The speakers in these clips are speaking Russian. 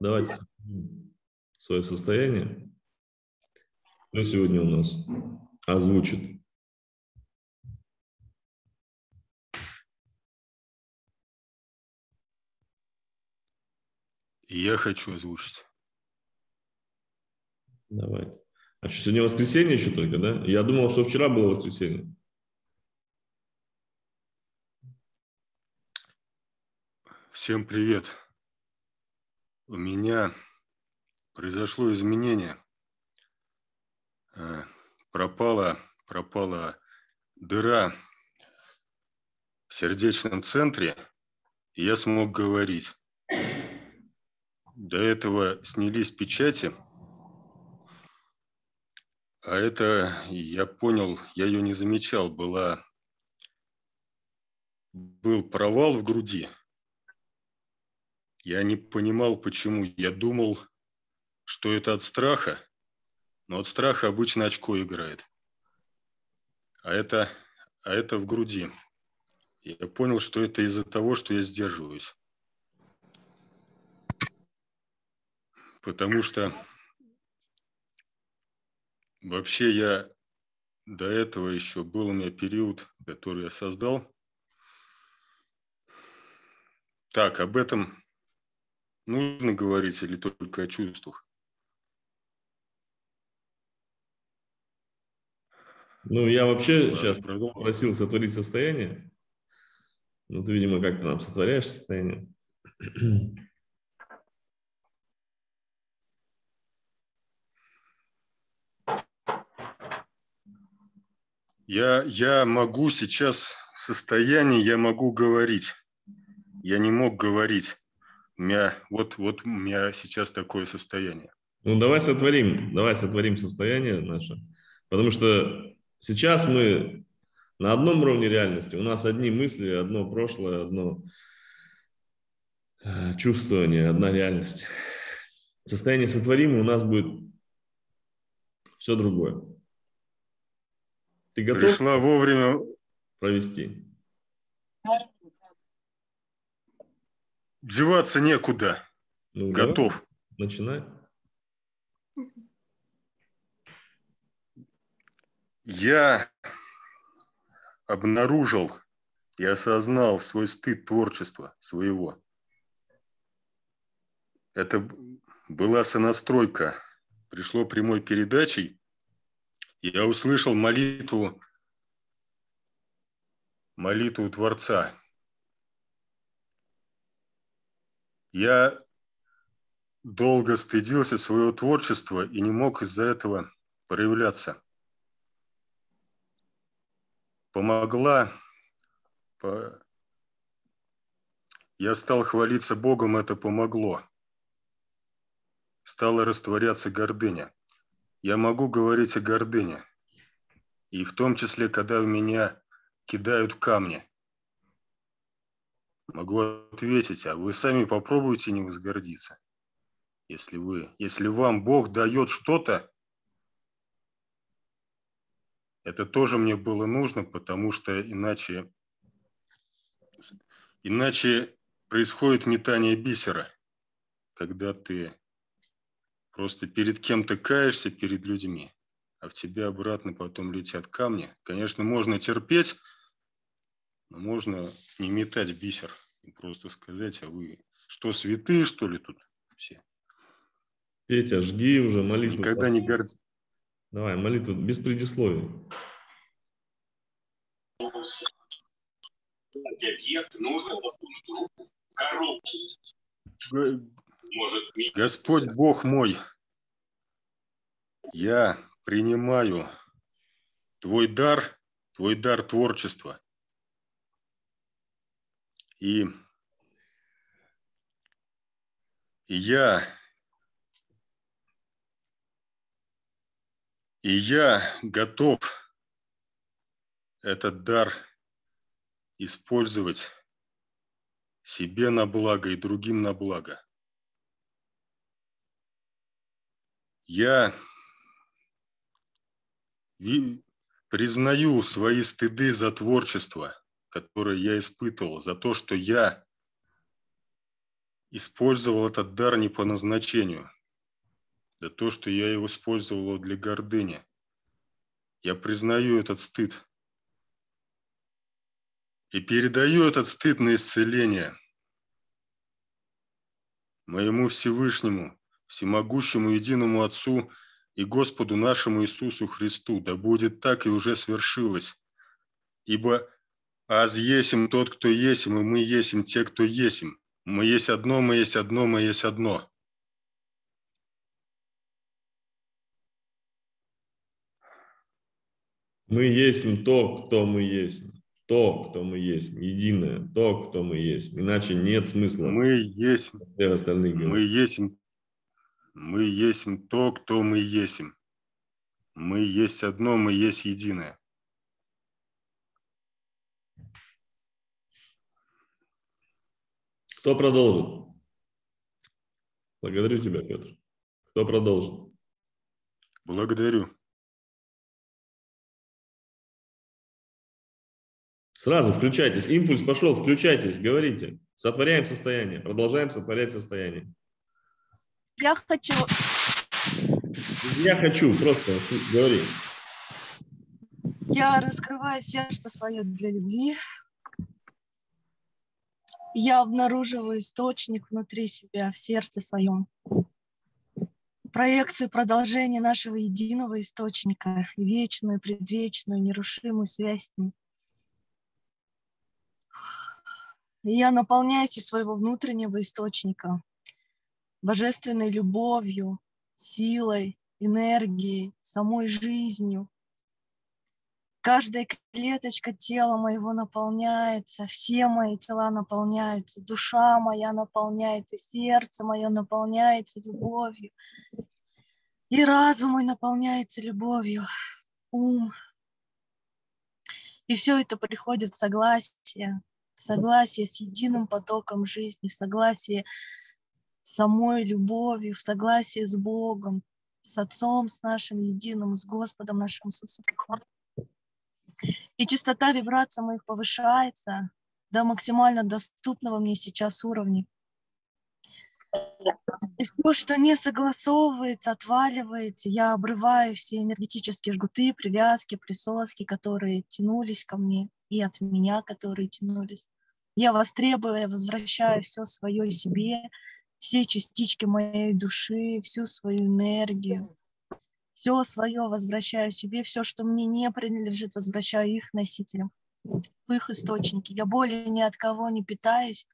Давайте свое состояние. Кто сегодня у нас озвучит? Я хочу озвучить. Давай. А что, сегодня воскресенье еще только, да? Я думал, что вчера было воскресенье. Всем привет. У меня произошло изменение. Э, пропала, пропала дыра в сердечном центре, и я смог говорить. До этого снялись печати, а это, я понял, я ее не замечал, была, был провал в груди. Я не понимал, почему. Я думал, что это от страха, но от страха обычно очко играет. А это, а это в груди. Я понял, что это из-за того, что я сдерживаюсь. потому что вообще я до этого еще был у меня период, который я создал. Так, об этом нужно говорить или только о чувствах? Ну, я вообще сейчас просил сотворить состояние. Ну, ты, видимо, как-то нам сотворяешь состояние. Я, я могу сейчас в состоянии, я могу говорить. Я не мог говорить. У меня, вот, вот у меня сейчас такое состояние. Ну, давай сотворим, давай сотворим состояние наше. Потому что сейчас мы на одном уровне реальности. У нас одни мысли, одно прошлое, одно э, чувствование, одна реальность. Состояние сотворимое у нас будет все другое. Ты готов? Пришла вовремя провести. Деваться некуда. Ну, готов. Давай. Начинай. Я обнаружил и осознал свой стыд творчества своего. Это была сонастройка. Пришло прямой передачей я услышал молитву, молитву Творца. Я долго стыдился своего творчества и не мог из-за этого проявляться. Помогла, по... я стал хвалиться Богом, это помогло. Стала растворяться гордыня я могу говорить о гордыне. И в том числе, когда в меня кидают камни. Могу ответить, а вы сами попробуйте не возгордиться. Если вы, если вам Бог дает что-то, это тоже мне было нужно, потому что иначе, иначе происходит метание бисера, когда ты Просто перед кем-то каешься, перед людьми, а в тебе обратно потом летят камни. Конечно, можно терпеть, но можно не метать бисер и просто сказать, а вы что, святые, что ли, тут все? Петя, жги уже молитву. Никогда не горди. Давай, молитву без предисловий. Господь Бог мой, я принимаю твой дар, твой дар творчества. И, я, и я готов этот дар использовать себе на благо и другим на благо. Я признаю свои стыды за творчество, которое я испытывал, за то, что я использовал этот дар не по назначению, да то, что я его использовал для гордыни. Я признаю этот стыд и передаю этот стыд на исцеление моему Всевышнему, всемогущему единому Отцу и Господу нашему Иисусу Христу. Да будет так и уже свершилось. Ибо аз есим тот, кто есим, и мы есим те, кто есим. Мы есть одно, мы есть одно, мы есть одно. Мы есть то, кто мы есть. То, кто мы есть. Единое. То, кто мы есть. Иначе нет смысла. Мы есть. Всех остальных мы есть. Мы есть то, кто мы есть. Мы есть одно, мы есть единое. Кто продолжит? Благодарю тебя, Петр. Кто продолжит? Благодарю. Сразу включайтесь. Импульс пошел, включайтесь, говорите. Сотворяем состояние. Продолжаем сотворять состояние. Я хочу. Я хочу, просто говори. Я раскрываю сердце свое для любви. Я обнаруживаю источник внутри себя, в сердце своем. Проекцию продолжения нашего единого источника, вечную, предвечную, нерушимую связь с ним. Я наполняюсь из своего внутреннего источника божественной любовью, силой, энергией, самой жизнью. Каждая клеточка тела моего наполняется, все мои тела наполняются, душа моя наполняется, сердце мое наполняется любовью, и разум мой наполняется любовью, ум. И все это приходит в согласие, в согласии с единым потоком жизни, в согласии с самой любовью, в согласии с Богом, с Отцом, с нашим единым, с Господом нашим Иисусом И частота вибраций моих повышается до максимально доступного мне сейчас уровня. И все, что не согласовывается, отваливается, я обрываю все энергетические жгуты, привязки, присоски, которые тянулись ко мне, и от меня, которые тянулись. Я востребую, я возвращаю все свое себе, все частички моей души, всю свою энергию, все свое возвращаю себе, все, что мне не принадлежит, возвращаю их носителям, в их источники. Я более ни от кого не питаюсь,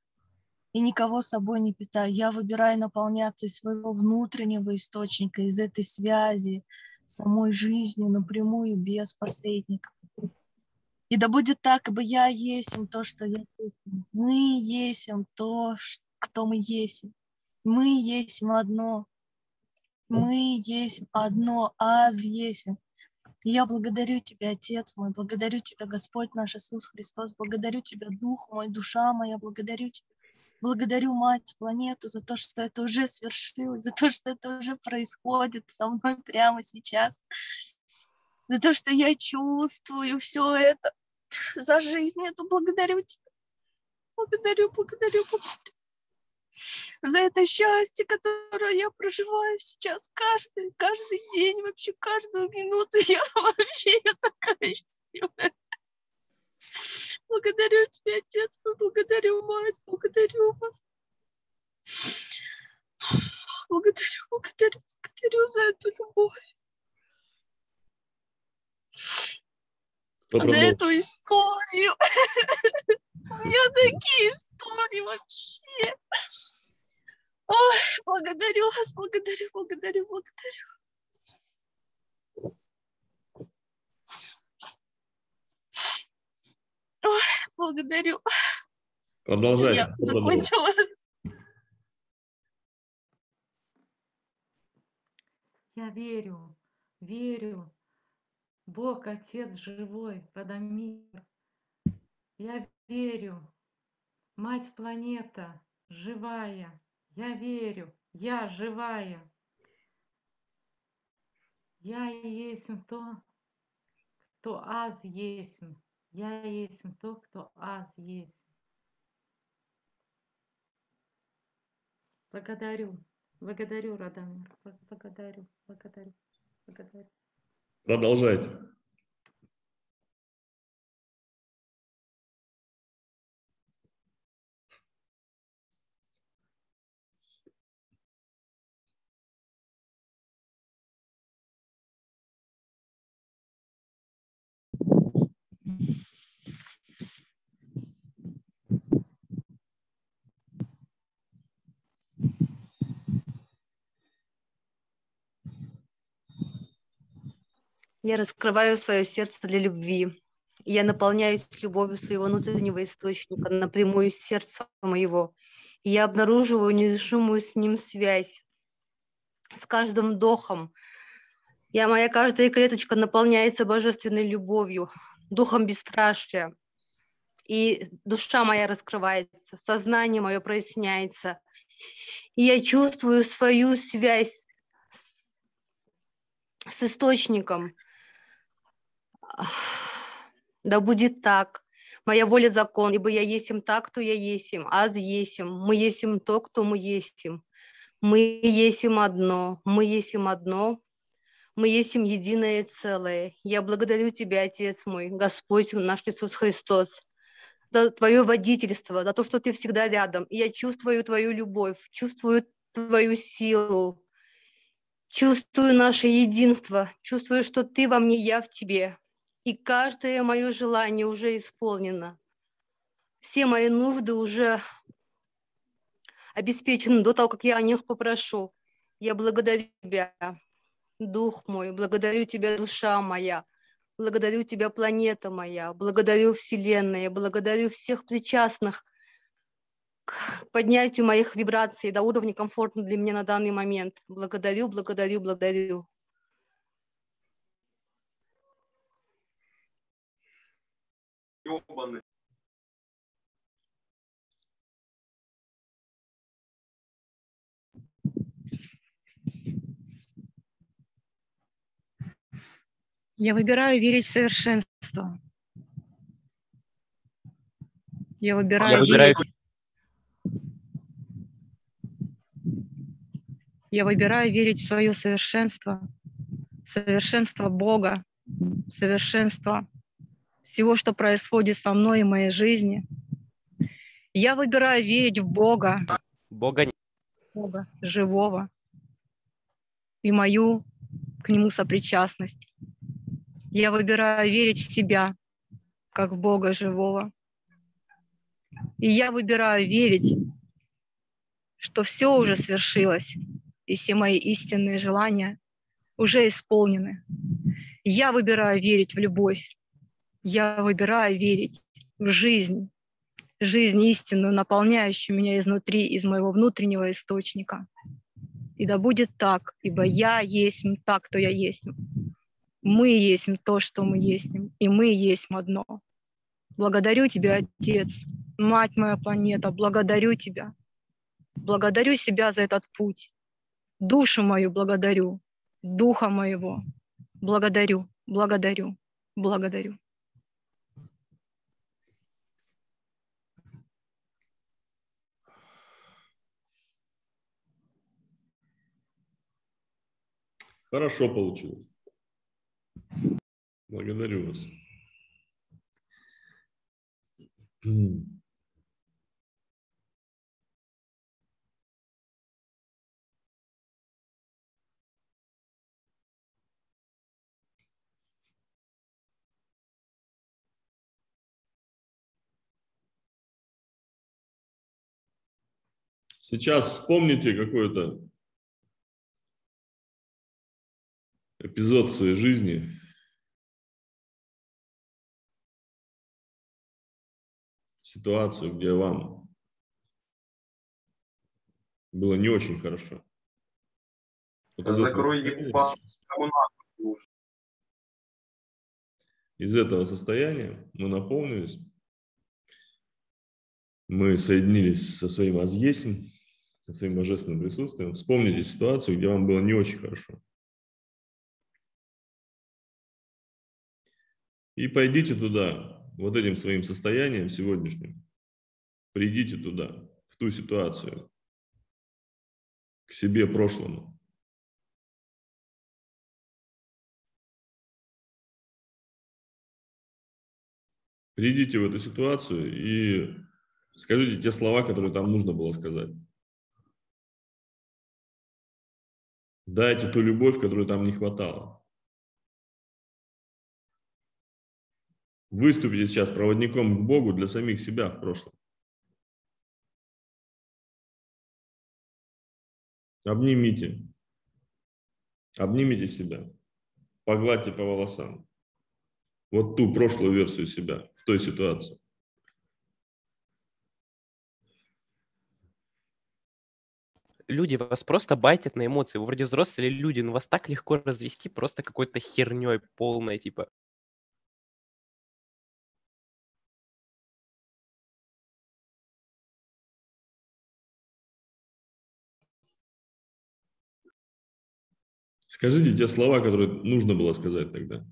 и никого собой не питаю. Я выбираю наполняться из своего внутреннего источника, из этой связи, самой жизнью напрямую, без посредников. И да будет так, ибо я есим то, что я есим. Мы есим то, кто мы есим. Мы есим одно. Мы есим одно, аз есим. я благодарю Тебя, Отец мой, благодарю Тебя, Господь наш Иисус Христос, благодарю Тебя, Дух мой, душа моя, благодарю Тебя Благодарю мать, планету за то, что это уже свершилось, за то, что это уже происходит со мной прямо сейчас, за то, что я чувствую все это, за жизнь эту благодарю тебя. Благодарю, благодарю, благодарю за это счастье, которое я проживаю сейчас каждый, каждый день, вообще каждую минуту. Я вообще я такая счастливая. Благодарю тебя, Отец, благодарю, Мать, благодарю вас. Благодарю, благодарю, благодарю за эту любовь. За эту историю. У меня такие истории вообще. Ой, благодарю вас, благодарю, благодарю, благодарю. Ой, благодарю. Продолжай. Я закончила. Я верю, верю. Бог, Отец живой, Радомир. Я верю. Мать планета, живая. Я верю, я живая. Я есть то, кто аз есть. Я есть то, кто аз есть. Благодарю. Благодарю, Радамир. Благодарю. Благодарю. Благодарю. Продолжайте. Я раскрываю свое сердце для любви. Я наполняюсь любовью своего внутреннего источника напрямую из сердца моего. Я обнаруживаю незашимую с ним связь. С каждым вдохом я, моя каждая клеточка наполняется божественной любовью, духом бесстрашия. И душа моя раскрывается, сознание мое проясняется. И я чувствую свою связь с источником, да будет так. Моя воля закон, ибо я есим так, кто я есим, аз есим, мы есим то, кто мы есим. Мы есим одно, мы есим одно, мы есим единое целое. Я благодарю Тебя, Отец мой, Господь наш Иисус Христос, за Твое водительство, за то, что Ты всегда рядом. И я чувствую Твою любовь, чувствую Твою силу, чувствую наше единство, чувствую, что Ты во мне, я в Тебе и каждое мое желание уже исполнено. Все мои нужды уже обеспечены до того, как я о них попрошу. Я благодарю Тебя, Дух мой, благодарю Тебя, душа моя, благодарю Тебя, планета моя, благодарю Вселенная, благодарю всех причастных к поднятию моих вибраций до уровня комфортно для меня на данный момент. Благодарю, благодарю, благодарю. Ёбаный. Я выбираю верить в совершенство. Я выбираю, Я выбираю верить... Я выбираю верить в свое совершенство, в совершенство Бога, в совершенство всего, что происходит со мной и моей жизни. Я выбираю верить в Бога, Бога. Бога живого и мою к Нему сопричастность. Я выбираю верить в себя, как в Бога живого. И я выбираю верить, что все уже свершилось, и все мои истинные желания уже исполнены. Я выбираю верить в любовь, я выбираю верить в жизнь, жизнь истинную, наполняющую меня изнутри, из моего внутреннего источника. И да будет так, ибо я есть так, кто я есть. Мы есть то, что мы есть, и мы есть одно. Благодарю Тебя, Отец, Мать моя планета, благодарю Тебя. Благодарю себя за этот путь. Душу мою благодарю, Духа моего. Благодарю, благодарю, благодарю. Хорошо получилось. Благодарю вас. Сейчас вспомните какой-то эпизод своей жизни, ситуацию, где вам было не очень хорошо. Этого Закрой состояния ебан. сейчас- Кому нахуй нужен? Из этого состояния мы наполнились, мы соединились со своим азъесем, со своим божественным присутствием. Вспомните ситуацию, где вам было не очень хорошо. И пойдите туда, вот этим своим состоянием сегодняшним. Придите туда, в ту ситуацию, к себе прошлому. Придите в эту ситуацию и скажите те слова, которые там нужно было сказать. Дайте ту любовь, которую там не хватало. Выступите сейчас проводником к Богу для самих себя в прошлом. Обнимите. Обнимите себя. Погладьте по волосам. Вот ту прошлую версию себя в той ситуации. люди вас просто байтят на эмоции. Вы вроде взрослые люди, но вас так легко развести просто какой-то херней полной, типа. Скажите те слова, которые нужно было сказать тогда.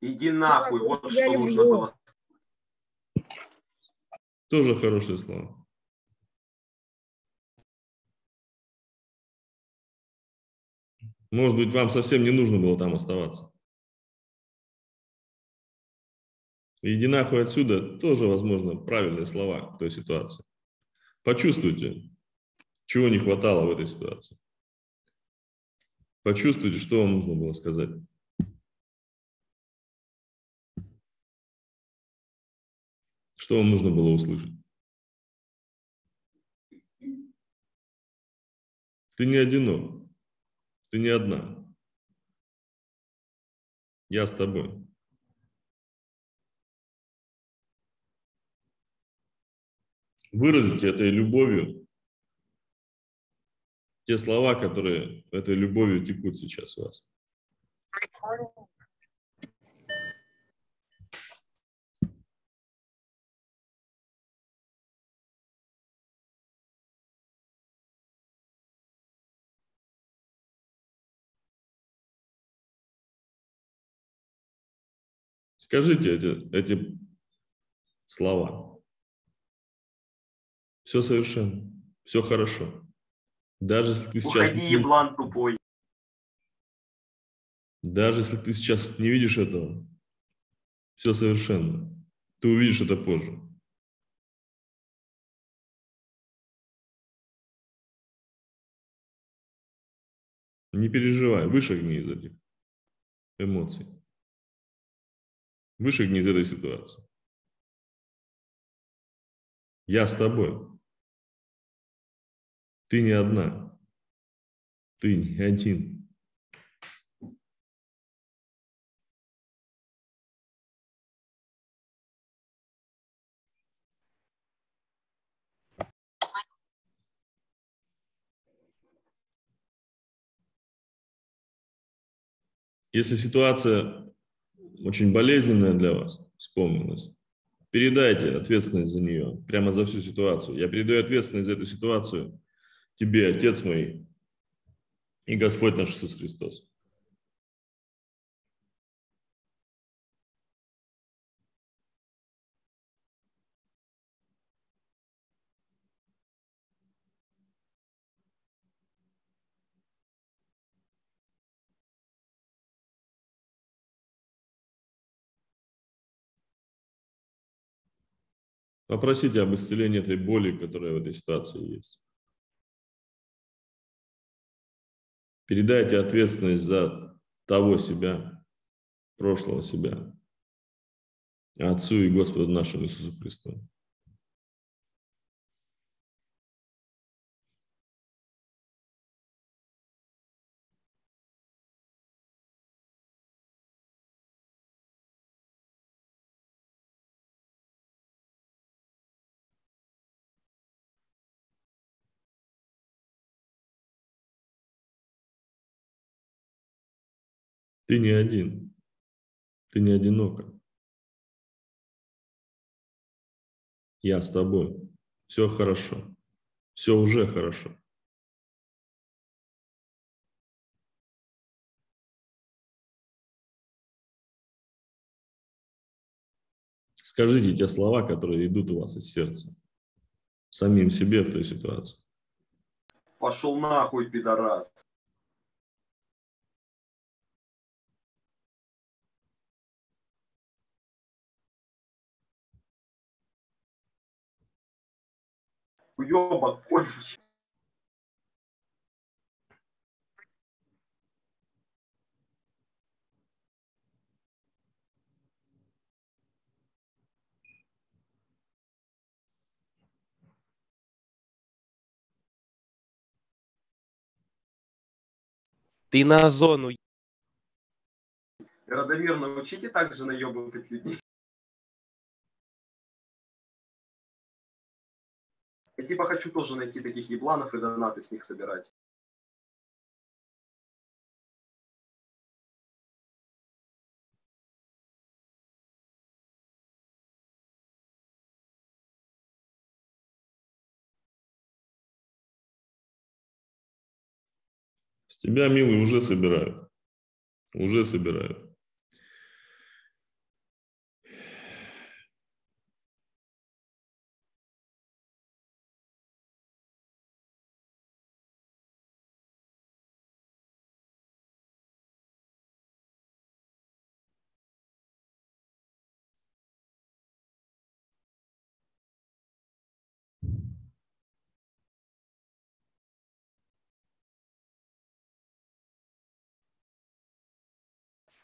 Иди нахуй, вот что нужно было тоже хорошие слова. Может быть, вам совсем не нужно было там оставаться. Иди нахуй отсюда тоже, возможно, правильные слова в той ситуации. Почувствуйте, чего не хватало в этой ситуации. Почувствуйте, что вам нужно было сказать. Что вам нужно было услышать? Ты не одинок. Ты не одна. Я с тобой. Выразите этой любовью те слова, которые этой любовью текут сейчас у вас. Скажите эти, эти слова. Все совершенно, все хорошо. Даже если ты сейчас... Уходи, еблан тупой. Даже если ты сейчас не видишь этого, все совершенно. Ты увидишь это позже. Не переживай, вышагни из этих эмоций. Вышагни из этой ситуации. Я с тобой. Ты не одна. Ты не один. Если ситуация очень болезненная для вас вспомнилась, передайте ответственность за нее, прямо за всю ситуацию. Я передаю ответственность за эту ситуацию тебе, Отец мой, и Господь наш Иисус Христос. Попросите об исцелении этой боли, которая в этой ситуации есть. Передайте ответственность за того себя, прошлого себя, Отцу и Господу нашему Иисусу Христу. Ты не один. Ты не одинока. Я с тобой. Все хорошо. Все уже хорошо. Скажите те слова, которые идут у вас из сердца. самим себе в той ситуации. Пошел нахуй, пидорас. Уебок конченый. Ты на зону. Радомир, научите также наебывать людей. Типа хочу тоже найти таких ебланов и донаты с них собирать. С тебя, милый, уже собирают. Уже собирают.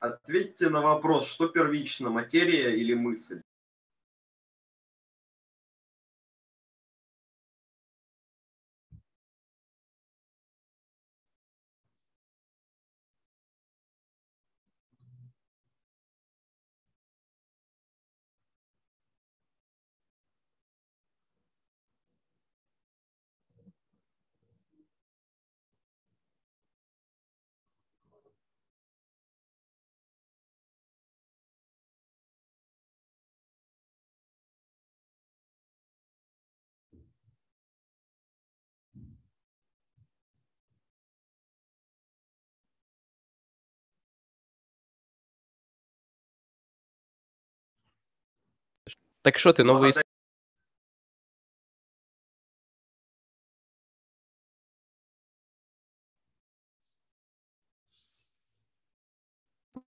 Ответьте на вопрос, что первично, материя или мысль? Так ты новый... Благодаря-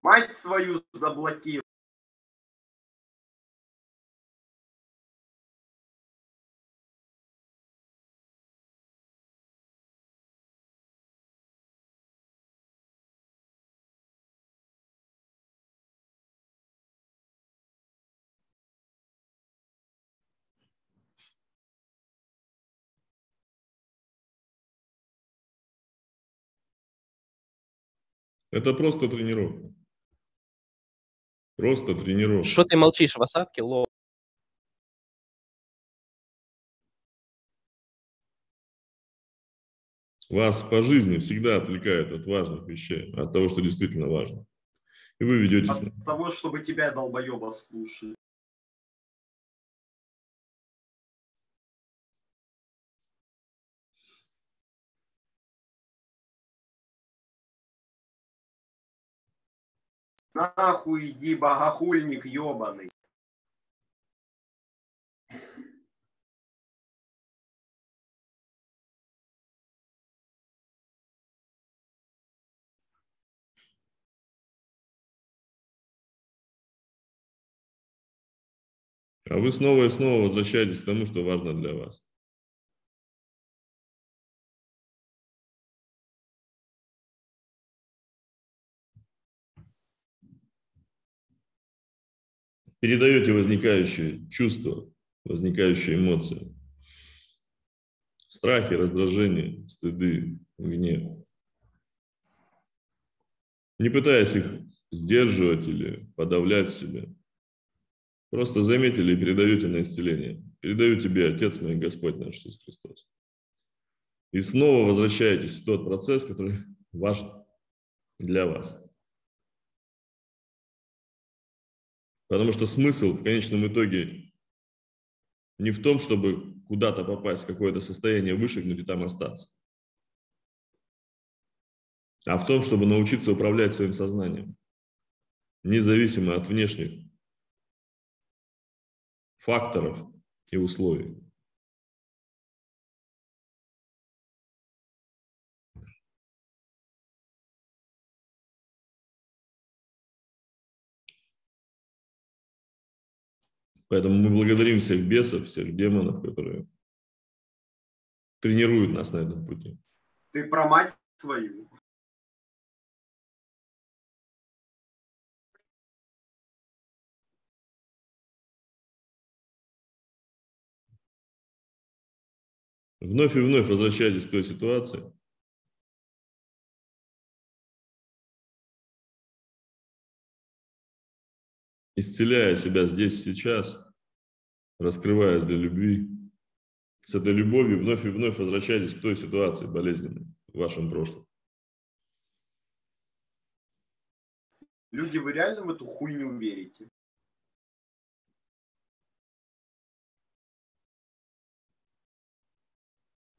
Мать свою заблокировал. Это просто тренировка. Просто тренировка. Что ты молчишь в осадке, ло? Вас по жизни всегда отвлекают от важных вещей, от того, что действительно важно. И вы ведетесь... От того, чтобы тебя, долбоеба, слушали. Нахуй иди, богохульник ебаный. А вы снова и снова возвращаетесь к тому, что важно для вас. Передаете возникающие чувства, возникающие эмоции. Страхи, раздражение, стыды, гнев. Не пытаясь их сдерживать или подавлять в себе. Просто заметили и передаете на исцеление. Передаю тебе, Отец мой, Господь наш Иисус Христос. И снова возвращаетесь в тот процесс, который важен для вас. Потому что смысл в конечном итоге не в том, чтобы куда-то попасть в какое-то состояние, вышагнуть и там остаться, а в том, чтобы научиться управлять своим сознанием, независимо от внешних факторов и условий. Поэтому мы благодарим всех бесов, всех демонов, которые тренируют нас на этом пути. Ты про мать свою. Вновь и вновь возвращайтесь к той ситуации, исцеляя себя здесь, сейчас, раскрываясь для любви, с этой любовью вновь и вновь возвращайтесь к той ситуации болезненной в вашем прошлом. Люди, вы реально в эту хуйню верите?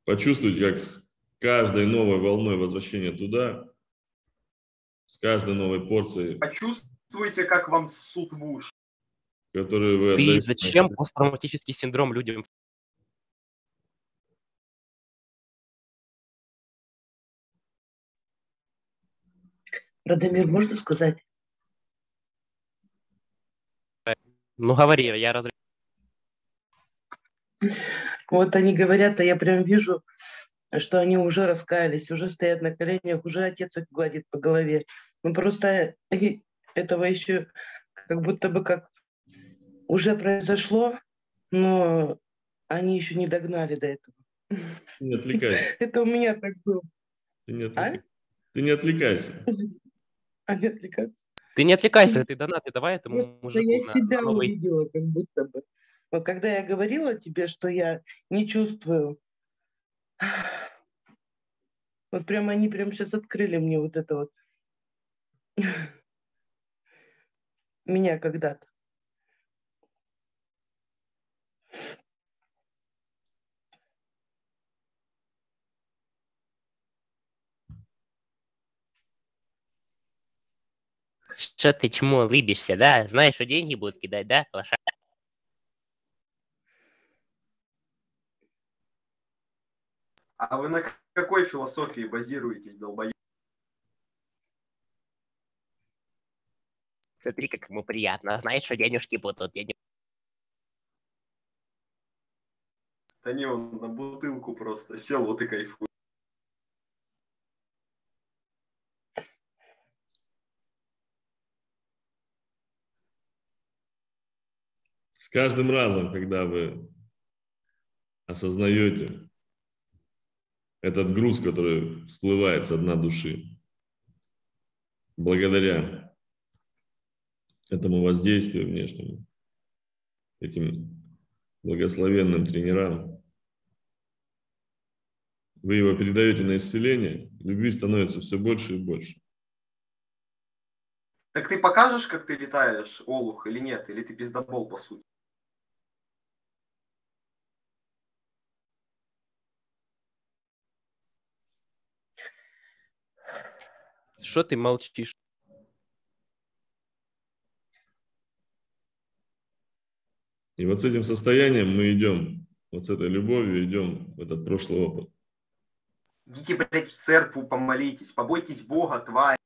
Почувствуйте, как с каждой новой волной возвращения туда, с каждой новой порцией, Почувствуйте, как вам суд в уши. которую вы Ты отдаете зачем посттравматический синдром людям? Радомир, можно сказать? Ну говори, я раз... Вот они говорят, а я прям вижу, что они уже раскаялись, уже стоят на коленях, уже отец их гладит по голове. Ну просто этого еще как будто бы как уже произошло, но они еще не догнали до этого. Не отвлекайся. Это у меня так было. Ты не, А? отвлекай- ты не отвлекайся. А не отвлекаться. Ты не отвлекайся, ты донаты давай этому Просто мужику я на- себя на новый увидела, как будто бы. Вот когда я говорила тебе, что я не чувствую, вот прямо они прямо сейчас открыли мне вот это вот меня когда-то. Что ты чему улыбишься, да? Знаешь, что деньги будут кидать, да, лоша? А вы на какой философии базируетесь, долбоеб? Смотри, как ему приятно. Знаешь, что денежки будут. Не- Да не, он на бутылку просто сел, вот и кайфует. С каждым разом, когда вы осознаете этот груз, который всплывает со дна души, благодаря этому воздействию внешнему, этим благословенным тренерам, вы его передаете на исцеление, любви становится все больше и больше. Так ты покажешь, как ты летаешь, Олух, или нет? Или ты пиздобол, по сути? Что ты молчишь? И вот с этим состоянием мы идем, вот с этой любовью идем в этот прошлый опыт. Идите, блядь, в церковь, помолитесь, побойтесь Бога, тварь.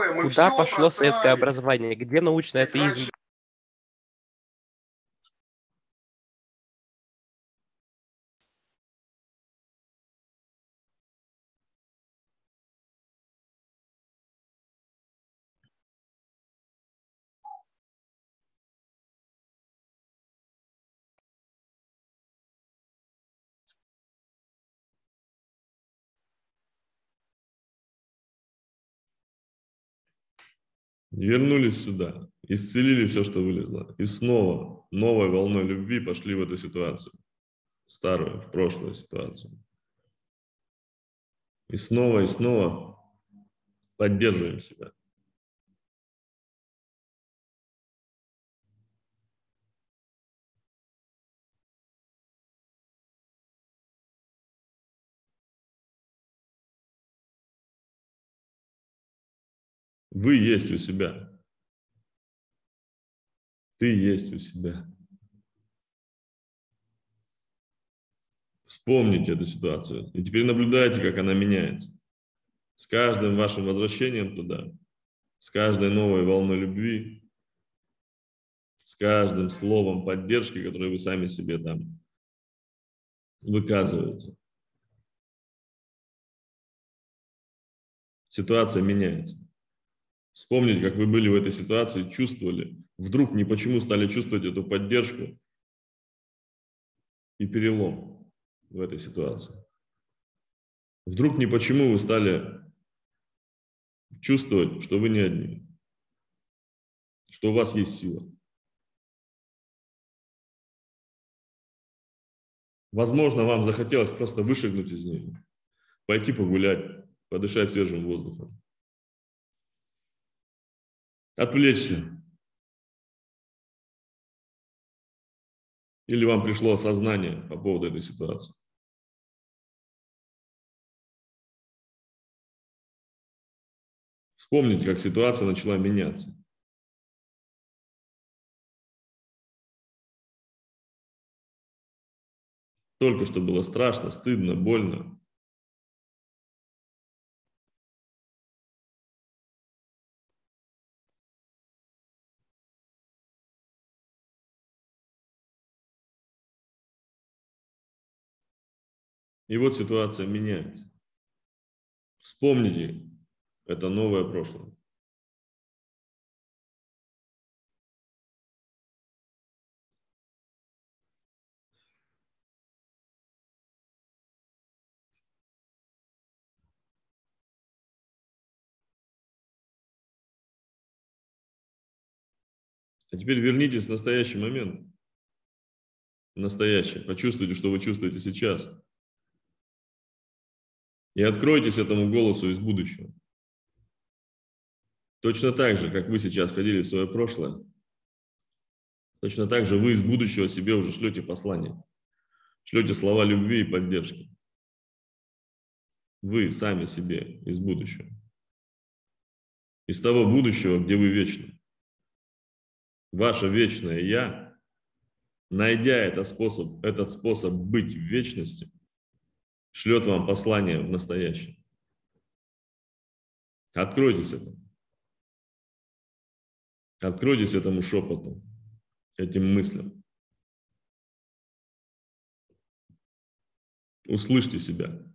Ой, мы Куда всё пошло советское образование? Где научный атеизм? Вернулись сюда, исцелили все, что вылезло. И снова новой волной любви пошли в эту ситуацию. Старую, в прошлую ситуацию. И снова, и снова поддерживаем себя. Вы есть у себя. Ты есть у себя. Вспомните эту ситуацию. И теперь наблюдайте, как она меняется. С каждым вашим возвращением туда, с каждой новой волной любви, с каждым словом поддержки, которое вы сами себе там выказываете. Ситуация меняется. Вспомнить, как вы были в этой ситуации, чувствовали. Вдруг не почему стали чувствовать эту поддержку и перелом в этой ситуации. Вдруг не почему вы стали чувствовать, что вы не одни, что у вас есть сила. Возможно, вам захотелось просто вышагнуть из нее, пойти погулять, подышать свежим воздухом, отвлечься. Или вам пришло осознание по поводу этой ситуации. Вспомните, как ситуация начала меняться. Только что было страшно, стыдно, больно. И вот ситуация меняется. Вспомните, это новое прошлое. А теперь вернитесь в настоящий момент. Настоящий. Почувствуйте, что вы чувствуете сейчас. И откройтесь этому голосу из будущего. Точно так же, как вы сейчас ходили в свое прошлое, точно так же вы из будущего себе уже шлете послание, шлете слова любви и поддержки. Вы сами себе из будущего. Из того будущего, где вы вечны. Ваше вечное «Я», найдя этот способ, этот способ быть в вечности, шлет вам послание в настоящее. Откройтесь этому. Откройтесь этому шепоту, этим мыслям. Услышьте себя.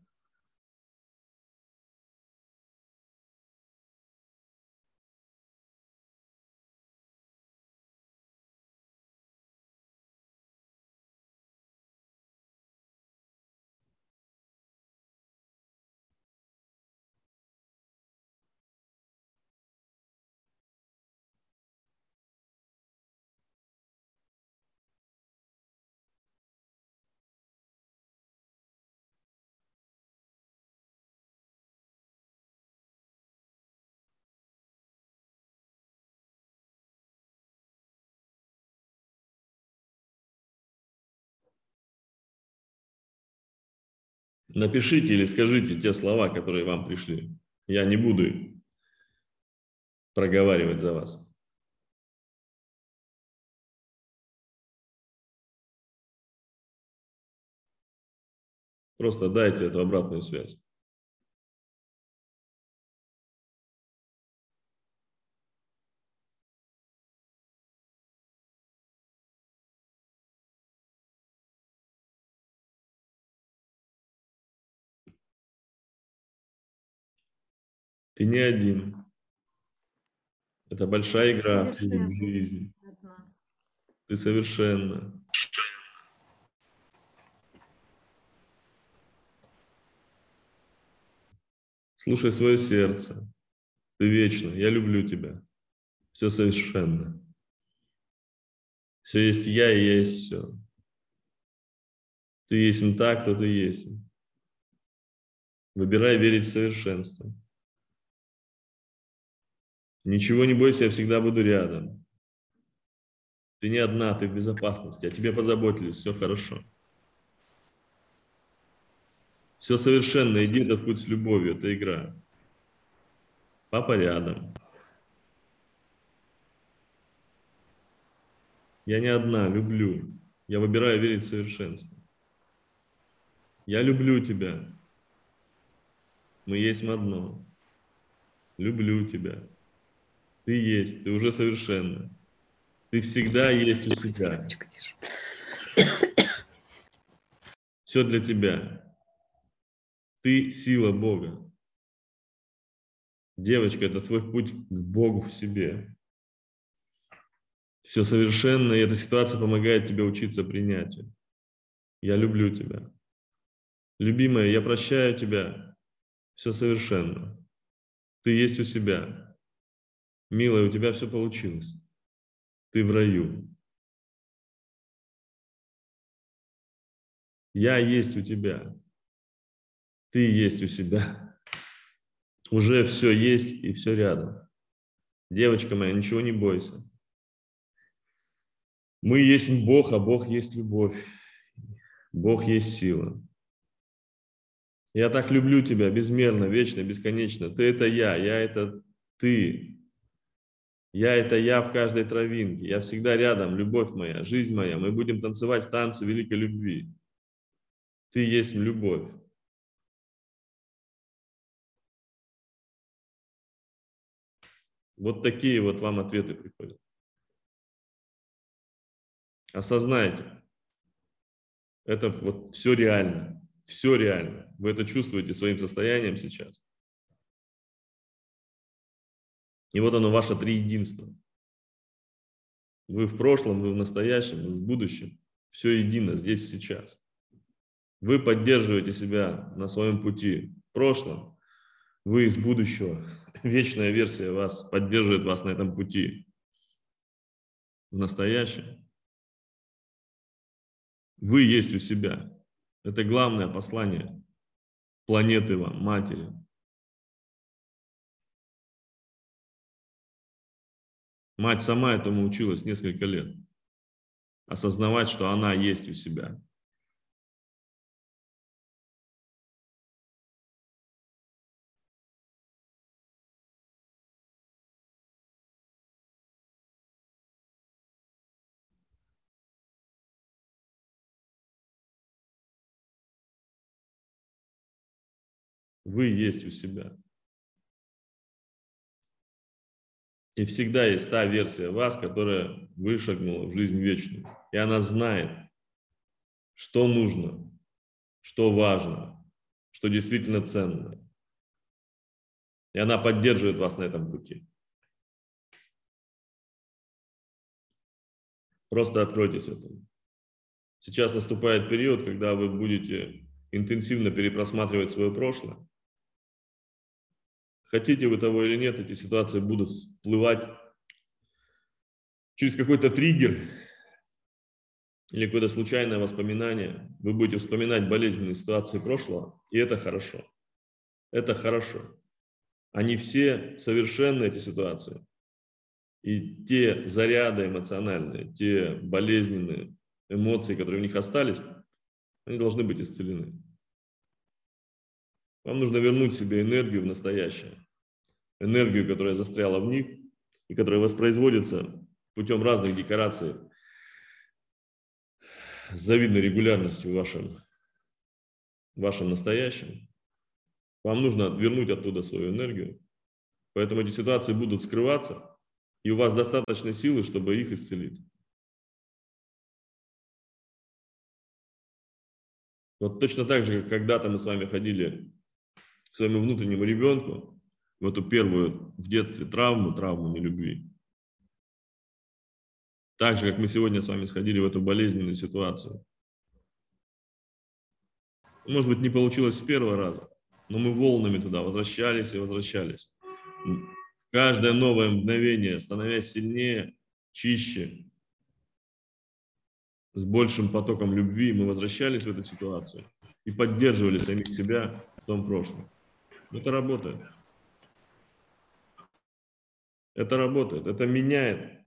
Напишите или скажите те слова, которые вам пришли. Я не буду проговаривать за вас. Просто дайте эту обратную связь. Ты не один. Это большая игра в жизни. Ты совершенно. Слушай свое сердце. Ты вечно. Я люблю тебя. Все совершенно. Все есть я, и я есть все. Ты есть так, кто ты есть. Выбирай верить в совершенство. Ничего не бойся, я всегда буду рядом. Ты не одна, ты в безопасности. О тебе позаботились, все хорошо. Все совершенно, иди этот путь с любовью, это игра. Папа рядом. Я не одна, люблю. Я выбираю верить в совершенство. Я люблю тебя. Мы есть одно. Люблю тебя. Ты есть, ты уже совершенно. Ты всегда есть у себя. Все для тебя. Ты сила Бога. Девочка, это твой путь к Богу в себе. Все совершенно, и эта ситуация помогает тебе учиться принятию. Я люблю тебя. Любимая, я прощаю тебя. Все совершенно. Ты есть у себя. Милая, у тебя все получилось. Ты в раю. Я есть у тебя. Ты есть у себя. Уже все есть и все рядом. Девочка моя, ничего не бойся. Мы есть Бог, а Бог есть любовь. Бог есть сила. Я так люблю тебя безмерно, вечно, бесконечно. Ты – это я, я – это ты. Я – это я в каждой травинке. Я всегда рядом, любовь моя, жизнь моя. Мы будем танцевать танцы великой любви. Ты есть любовь. Вот такие вот вам ответы приходят. Осознайте. Это вот все реально. Все реально. Вы это чувствуете своим состоянием сейчас. И вот оно, ваше триединство. Вы в прошлом, вы в настоящем, вы в будущем. Все едино, здесь сейчас. Вы поддерживаете себя на своем пути в прошлом. Вы из будущего. Вечная версия вас поддерживает вас на этом пути в настоящем. Вы есть у себя. Это главное послание планеты вам, матери. Мать сама этому училась несколько лет. Осознавать, что она есть у себя. Вы есть у себя. И всегда есть та версия вас, которая вышагнула в жизнь вечную. И она знает, что нужно, что важно, что действительно ценно. И она поддерживает вас на этом пути. Просто откройтесь этому. Сейчас наступает период, когда вы будете интенсивно перепросматривать свое прошлое, Хотите вы того или нет, эти ситуации будут всплывать через какой-то триггер или какое-то случайное воспоминание. Вы будете вспоминать болезненные ситуации прошлого, и это хорошо. Это хорошо. Они все совершенны, эти ситуации. И те заряды эмоциональные, те болезненные эмоции, которые в них остались, они должны быть исцелены. Вам нужно вернуть себе энергию в настоящее энергию, которая застряла в них и которая воспроизводится путем разных декораций с завидной регулярностью в вашем, в вашем настоящем. Вам нужно вернуть оттуда свою энергию. Поэтому эти ситуации будут скрываться, и у вас достаточно силы, чтобы их исцелить. Вот точно так же, как когда-то мы с вами ходили к своему внутреннему ребенку, в эту первую в детстве травму, травму нелюбви. Так же, как мы сегодня с вами сходили в эту болезненную ситуацию. Может быть, не получилось с первого раза, но мы волнами туда возвращались и возвращались. Каждое новое мгновение, становясь сильнее, чище, с большим потоком любви, мы возвращались в эту ситуацию и поддерживали самих себя в том прошлом. Это работает. Это работает, это меняет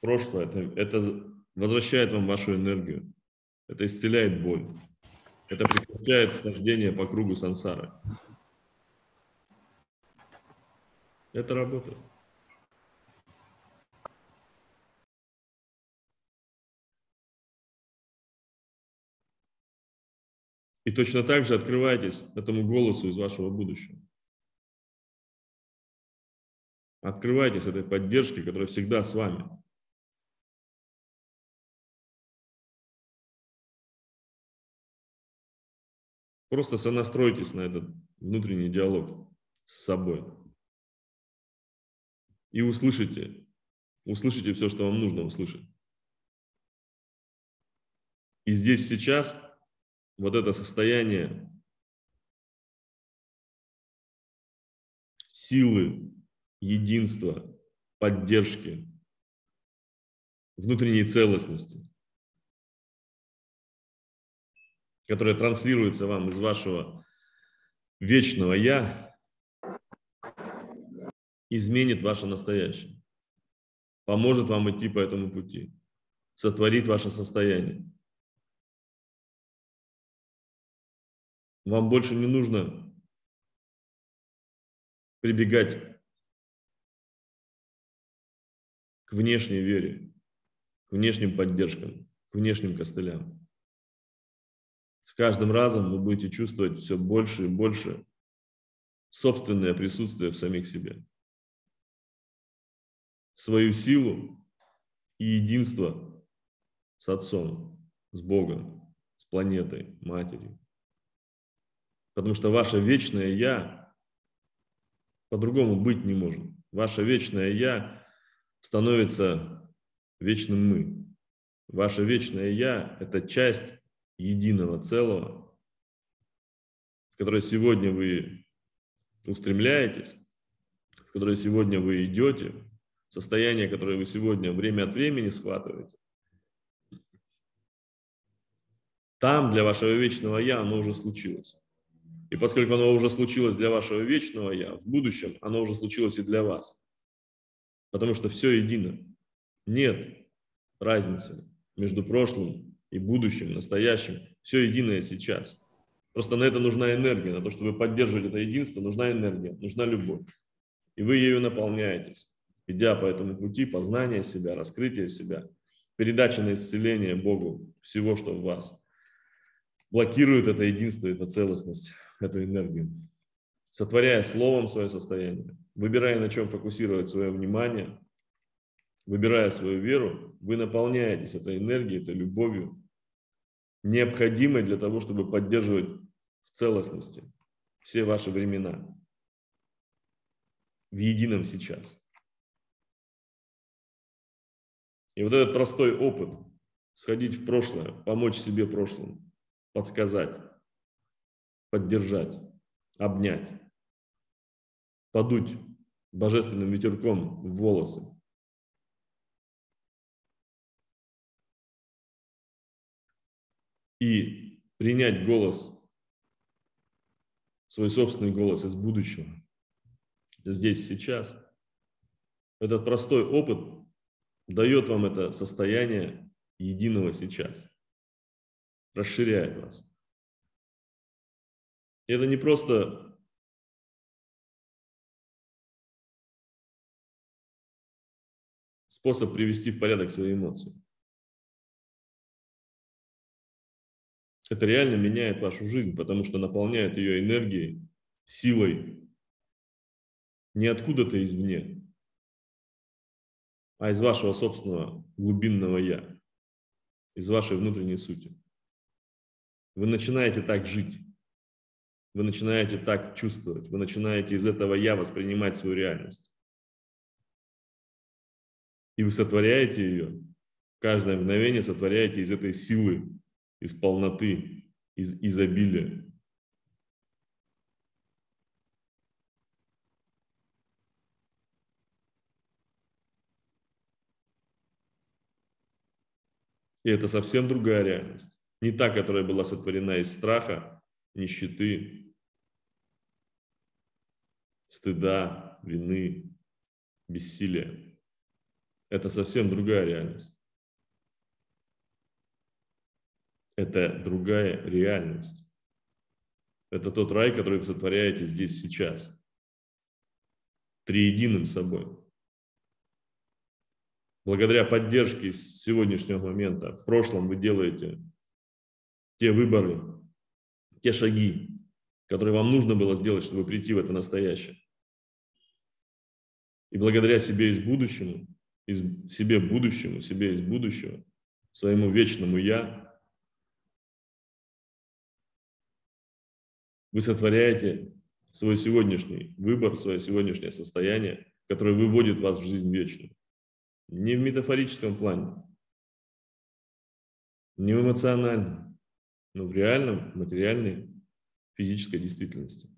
прошлое, это, это возвращает вам вашу энергию, это исцеляет боль, это прекращает хождение по кругу сансары. Это работает. И точно так же открывайтесь этому голосу из вашего будущего. Открывайтесь этой поддержке, которая всегда с вами. Просто сонастройтесь на этот внутренний диалог с собой. И услышите, услышите все, что вам нужно услышать. И здесь сейчас вот это состояние силы, единства, поддержки, внутренней целостности, которая транслируется вам из вашего вечного «Я», изменит ваше настоящее, поможет вам идти по этому пути, сотворит ваше состояние. Вам больше не нужно прибегать внешней вере, к внешним поддержкам, к внешним костылям. С каждым разом вы будете чувствовать все больше и больше собственное присутствие в самих себе. Свою силу и единство с Отцом, с Богом, с планетой, Матерью. Потому что ваше вечное «Я» по-другому быть не может. Ваше вечное «Я» становится вечным «Мы». Ваше вечное «Я» – это часть единого целого, в которое сегодня вы устремляетесь, в которое сегодня вы идете, состояние, которое вы сегодня время от времени схватываете. Там для вашего вечного «Я» оно уже случилось. И поскольку оно уже случилось для вашего вечного Я, в будущем оно уже случилось и для вас. Потому что все едино. Нет разницы между прошлым и будущим, настоящим. Все единое сейчас. Просто на это нужна энергия, на то, чтобы поддерживать это единство, нужна энергия, нужна любовь. И вы ею наполняетесь, идя по этому пути познания себя, раскрытия себя, передачи на исцеление Богу всего, что в вас блокирует это единство, это целостность эту энергию, сотворяя словом свое состояние, выбирая на чем фокусировать свое внимание, выбирая свою веру, вы наполняетесь этой энергией, этой любовью, необходимой для того, чтобы поддерживать в целостности все ваши времена в едином сейчас. И вот этот простой опыт, сходить в прошлое, помочь себе прошлому, подсказать, поддержать, обнять, подуть божественным ветерком в волосы. И принять голос, свой собственный голос из будущего, здесь, сейчас. Этот простой опыт дает вам это состояние единого сейчас, расширяет вас. Это не просто способ привести в порядок свои эмоции. Это реально меняет вашу жизнь, потому что наполняет ее энергией, силой не откуда-то извне, а из вашего собственного глубинного «я», из вашей внутренней сути. Вы начинаете так жить. Вы начинаете так чувствовать, вы начинаете из этого «я» воспринимать свою реальность. И вы сотворяете ее, каждое мгновение сотворяете из этой силы, из полноты, из изобилия. И это совсем другая реальность. Не та, которая была сотворена из страха, нищеты, стыда, вины, бессилия. Это совсем другая реальность. Это другая реальность. Это тот рай, который вы сотворяете здесь сейчас. Триединым собой. Благодаря поддержке сегодняшнего момента, в прошлом вы делаете те выборы, те шаги, которые вам нужно было сделать, чтобы прийти в это настоящее. И благодаря себе из будущему, из себе будущему, себе из будущего, своему вечному «Я», вы сотворяете свой сегодняшний выбор, свое сегодняшнее состояние, которое выводит вас в жизнь вечную. Не в метафорическом плане, не в эмоциональном, но в реальном, материальной, физической действительности.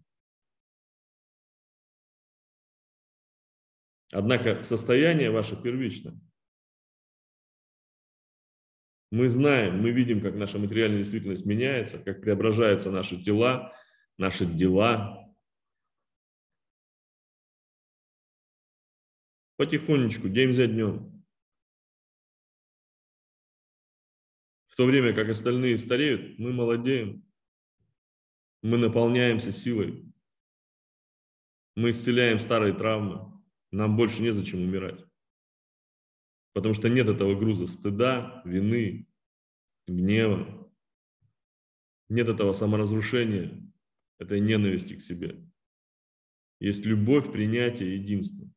Однако состояние ваше первично. Мы знаем, мы видим, как наша материальная действительность меняется, как преображаются наши тела, наши дела. Потихонечку, день за днем. В то время как остальные стареют, мы молодеем, мы наполняемся силой, мы исцеляем старые травмы, нам больше незачем умирать. Потому что нет этого груза стыда, вины, гнева, нет этого саморазрушения, этой ненависти к себе. Есть любовь, принятие, единство.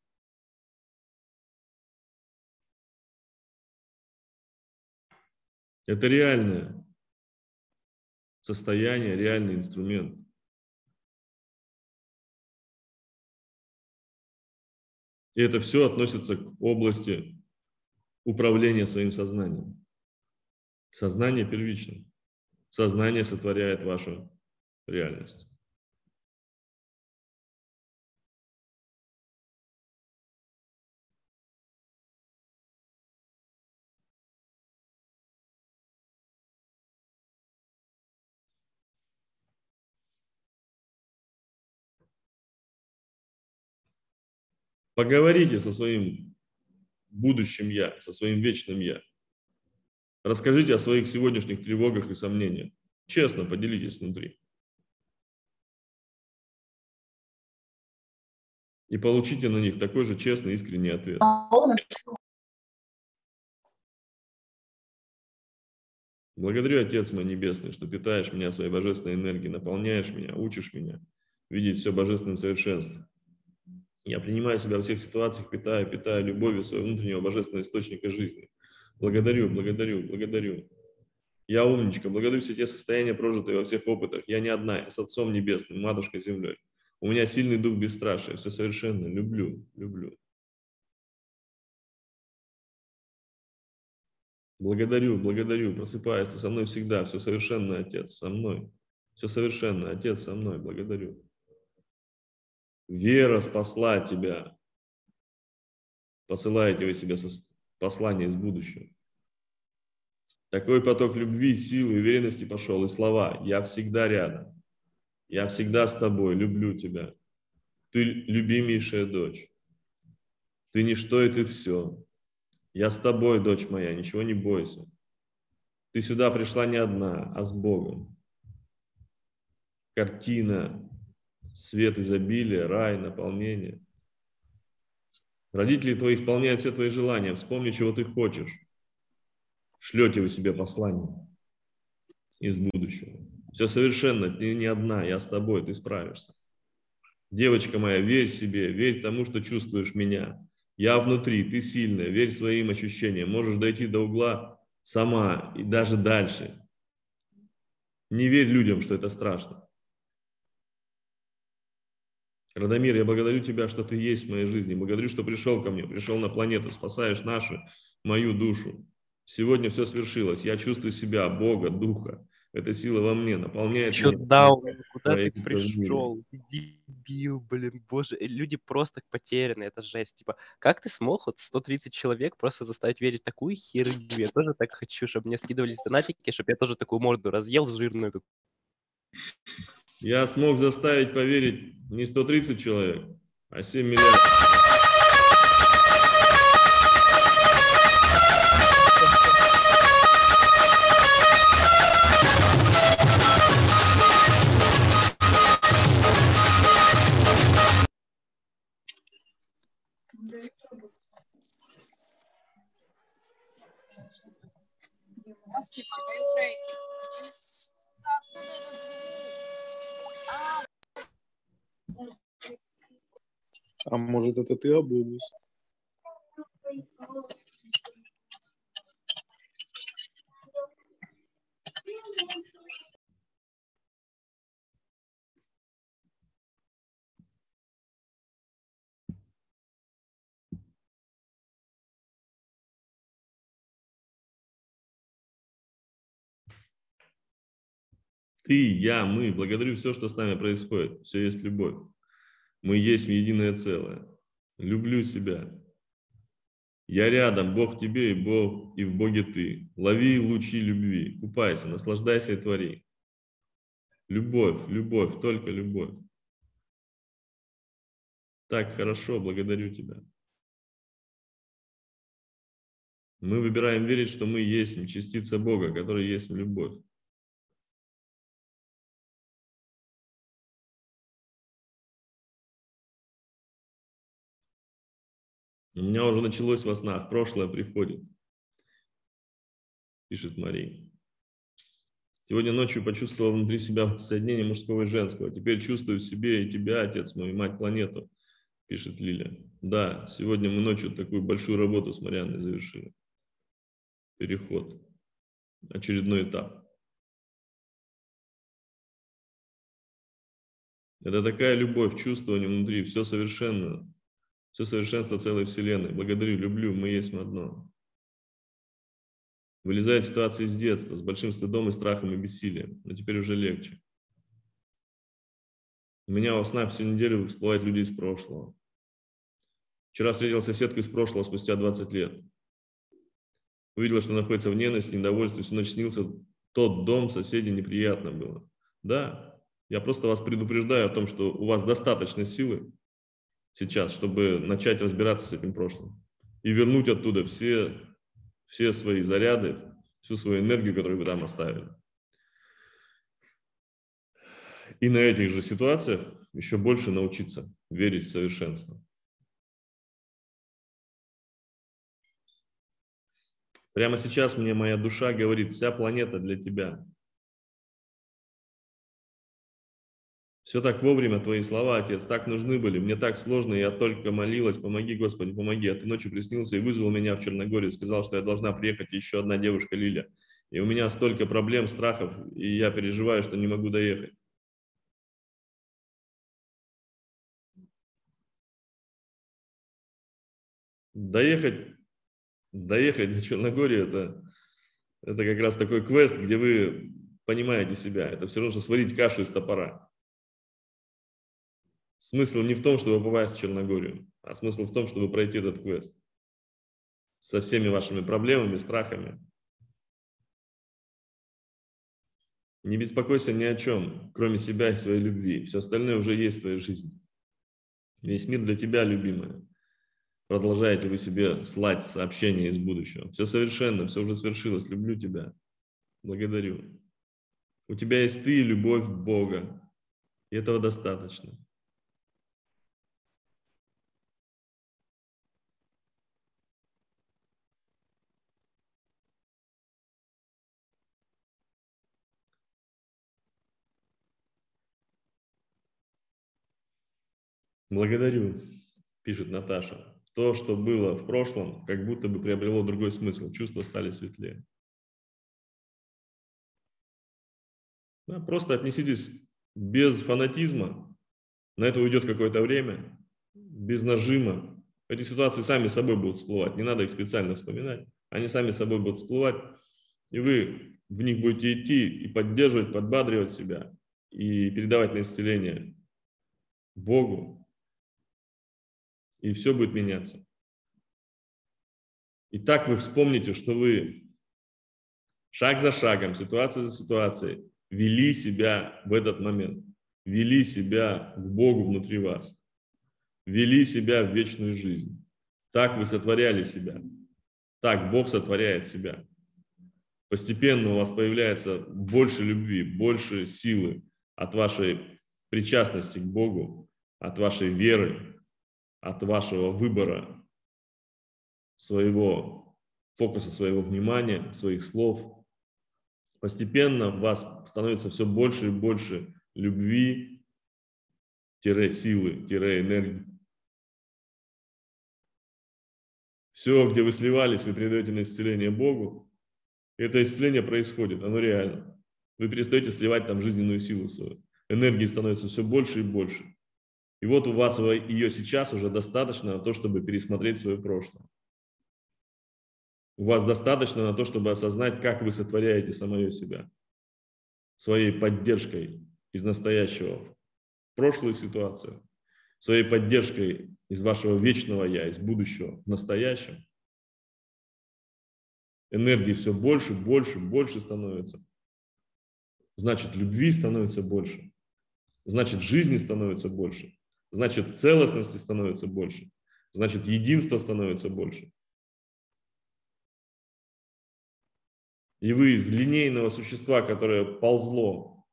Это реальное состояние, реальный инструмент. И это все относится к области управления своим сознанием. Сознание первично. Сознание сотворяет вашу реальность. Поговорите со своим будущим я, со своим вечным я. Расскажите о своих сегодняшних тревогах и сомнениях. Честно поделитесь внутри. И получите на них такой же честный, искренний ответ. Благодарю, Отец мой Небесный, что питаешь меня своей божественной энергией, наполняешь меня, учишь меня видеть все божественным совершенством. Я принимаю себя во всех ситуациях, питаю, питаю любовью своего внутреннего божественного источника жизни. Благодарю, благодарю, благодарю. Я умничка, благодарю все те состояния, прожитые во всех опытах. Я не одна, я с Отцом Небесным, Матушкой Землей. У меня сильный дух бесстрашия, все совершенно. Люблю, люблю. Благодарю, благодарю, просыпаясь, ты со мной всегда, все совершенно, Отец, со мной. Все совершенно, Отец, со мной, благодарю. Вера спасла тебя. Посылаете вы себе послание из будущего. Такой поток любви, силы, уверенности пошел, и слова «Я всегда рядом», «Я всегда с тобой, люблю тебя», «Ты любимейшая дочь», «Ты ничто и ты все», «Я с тобой, дочь моя, ничего не бойся», «Ты сюда пришла не одна, а с Богом», картина свет изобилия, рай, наполнение. Родители твои исполняют все твои желания. Вспомни, чего ты хочешь. Шлете вы себе послание из будущего. Все совершенно, ты не одна, я с тобой, ты справишься. Девочка моя, верь себе, верь тому, что чувствуешь меня. Я внутри, ты сильная, верь своим ощущениям. Можешь дойти до угла сама и даже дальше. Не верь людям, что это страшно. Радомир, я благодарю тебя, что ты есть в моей жизни. Благодарю, что пришел ко мне, пришел на планету, спасаешь нашу, мою душу. Сегодня все свершилось. Я чувствую себя, Бога, Духа. Эта сила во мне наполняет меня. дал? Куда ты пришел? Дебил, блин, боже. э, Люди просто потеряны, это жесть. Типа, как ты смог вот 130 человек просто заставить верить в такую херню? Я тоже так хочу, чтобы мне скидывались донатики, чтобы я тоже такую морду разъел жирную. Я смог заставить поверить не 130 человек, а 7 миллиардов. А может, это ты, Абулус? Ты, я, мы. Благодарю все, что с нами происходит. Все есть любовь. Мы есть единое целое. Люблю себя. Я рядом, Бог в тебе и Бог и в Боге ты. Лови лучи любви, купайся, наслаждайся и твори. Любовь, любовь, только любовь. Так хорошо, благодарю тебя. Мы выбираем верить, что мы есть частица Бога, который есть любовь. У меня уже началось во снах, прошлое приходит, пишет Мария. Сегодня ночью почувствовал внутри себя соединение мужского и женского. Теперь чувствую в себе и тебя, отец мой, и мать планету, пишет Лиля. Да, сегодня мы ночью такую большую работу с Марианной завершили. Переход. Очередной этап. Это такая любовь, чувствование внутри, все совершенно, все совершенство целой Вселенной. Благодарю, люблю, мы есть одно. Вылезает ситуация из детства, с большим стыдом и страхом и бессилием, но теперь уже легче. У меня во снах всю неделю всплывают люди из прошлого. Вчера встретил соседку из прошлого спустя 20 лет. Увидел, что находится в ненависти, недовольстве, всю ночь снился тот дом, соседи неприятно было. Да, я просто вас предупреждаю о том, что у вас достаточно силы сейчас, чтобы начать разбираться с этим прошлым и вернуть оттуда все, все свои заряды, всю свою энергию, которую вы там оставили. И на этих же ситуациях еще больше научиться верить в совершенство. Прямо сейчас мне моя душа говорит, вся планета для тебя – Все так вовремя твои слова, Отец, так нужны были. Мне так сложно, я только молилась, помоги, Господи, помоги. А ты ночью приснился и вызвал меня в Черногорию, сказал, что я должна приехать еще одна девушка Лиля. И у меня столько проблем, страхов, и я переживаю, что не могу доехать. Доехать, доехать до Черногории это, это как раз такой квест, где вы понимаете себя. Это все равно, что сварить кашу из топора. Смысл не в том, чтобы попасть в Черногорию, а смысл в том, чтобы пройти этот квест со всеми вашими проблемами, страхами. Не беспокойся ни о чем, кроме себя и своей любви. Все остальное уже есть в твоей жизни. Весь мир для тебя, любимая. Продолжаете вы себе слать сообщения из будущего. Все совершенно, все уже свершилось. Люблю тебя. Благодарю. У тебя есть ты и любовь Бога. И этого достаточно. Благодарю, пишет Наташа. То, что было в прошлом, как будто бы приобрело другой смысл. Чувства стали светлее. Да, просто отнеситесь без фанатизма. На это уйдет какое-то время. Без нажима. Эти ситуации сами собой будут всплывать. Не надо их специально вспоминать. Они сами собой будут всплывать. И вы в них будете идти и поддерживать, подбадривать себя. И передавать на исцеление Богу, и все будет меняться. И так вы вспомните, что вы шаг за шагом, ситуация за ситуацией вели себя в этот момент, вели себя к Богу внутри вас, вели себя в вечную жизнь. Так вы сотворяли себя. Так Бог сотворяет себя. Постепенно у вас появляется больше любви, больше силы от вашей причастности к Богу, от вашей веры, от вашего выбора своего фокуса, своего внимания, своих слов Постепенно в вас становится все больше и больше любви, силы, энергии. Все, где вы сливались, вы передаете на исцеление Богу. И это исцеление происходит, оно реально. Вы перестаете сливать там жизненную силу свою. Энергии становится все больше и больше. И вот у вас ее сейчас уже достаточно на то, чтобы пересмотреть свое прошлое. У вас достаточно на то, чтобы осознать, как вы сотворяете самое себя. Своей поддержкой из настоящего в прошлую ситуацию, своей поддержкой из вашего вечного «я», из будущего в настоящем. Энергии все больше, больше, больше становится. Значит, любви становится больше. Значит, жизни становится больше. Значит, целостности становится больше. Значит, единства становится больше. И вы из линейного существа, которое ползло,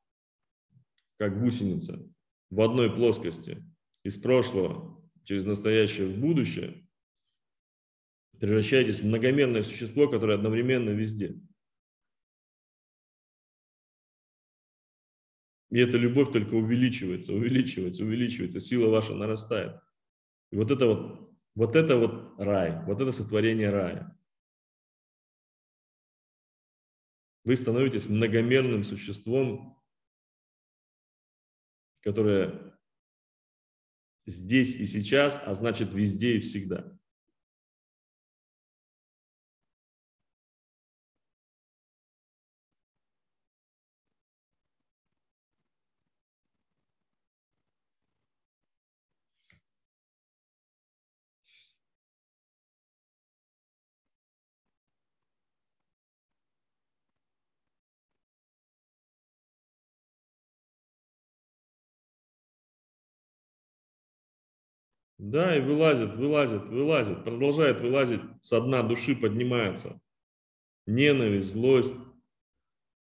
как гусеница, в одной плоскости, из прошлого через настоящее в будущее, превращаетесь в многомерное существо, которое одновременно везде. И эта любовь только увеличивается, увеличивается, увеличивается, сила ваша нарастает. И вот это вот, вот это вот рай, вот это сотворение рая. Вы становитесь многомерным существом, которое здесь и сейчас, а значит везде и всегда. Да, и вылазит, вылазит, вылазит, продолжает вылазить, со дна души поднимается. Ненависть, злость,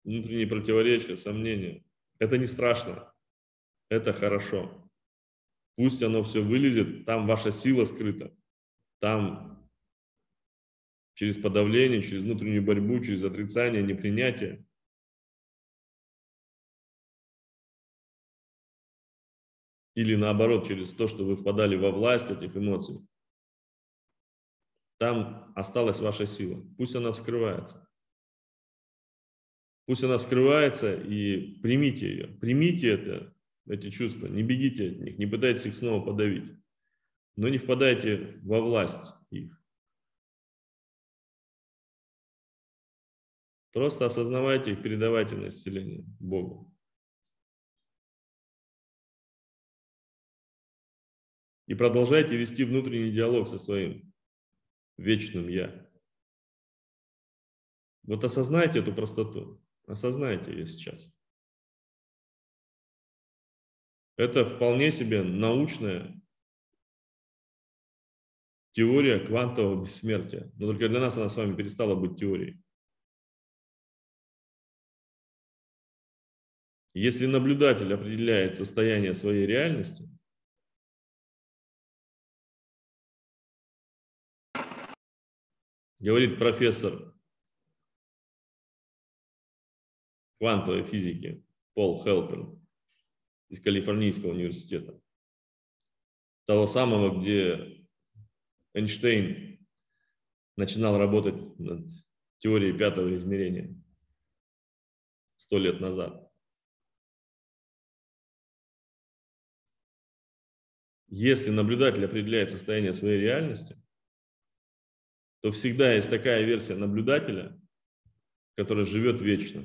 внутренние противоречия, сомнения. Это не страшно, это хорошо. Пусть оно все вылезет, там ваша сила скрыта. Там через подавление, через внутреннюю борьбу, через отрицание, непринятие или наоборот через то, что вы впадали во власть этих эмоций, там осталась ваша сила. Пусть она вскрывается. Пусть она вскрывается и примите ее. Примите это, эти чувства. Не бегите от них, не пытайтесь их снова подавить. Но не впадайте во власть их. Просто осознавайте их, передавайте на исцеление Богу. И продолжайте вести внутренний диалог со своим вечным «я». Вот осознайте эту простоту, осознайте ее сейчас. Это вполне себе научная теория квантового бессмертия. Но только для нас она с вами перестала быть теорией. Если наблюдатель определяет состояние своей реальности, говорит профессор квантовой физики Пол Хелпер из Калифорнийского университета, того самого, где Эйнштейн начинал работать над теорией пятого измерения сто лет назад. Если наблюдатель определяет состояние своей реальности, то всегда есть такая версия наблюдателя, которая живет вечно.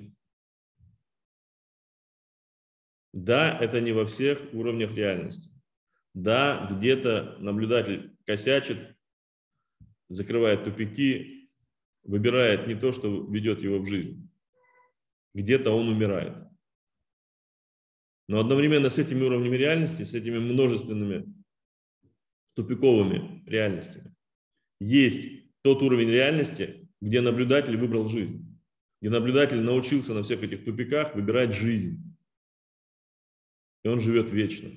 Да, это не во всех уровнях реальности. Да, где-то наблюдатель косячит, закрывает тупики, выбирает не то, что ведет его в жизнь. Где-то он умирает. Но одновременно с этими уровнями реальности, с этими множественными тупиковыми реальностями, есть тот уровень реальности, где наблюдатель выбрал жизнь, где наблюдатель научился на всех этих тупиках выбирать жизнь. И он живет вечно.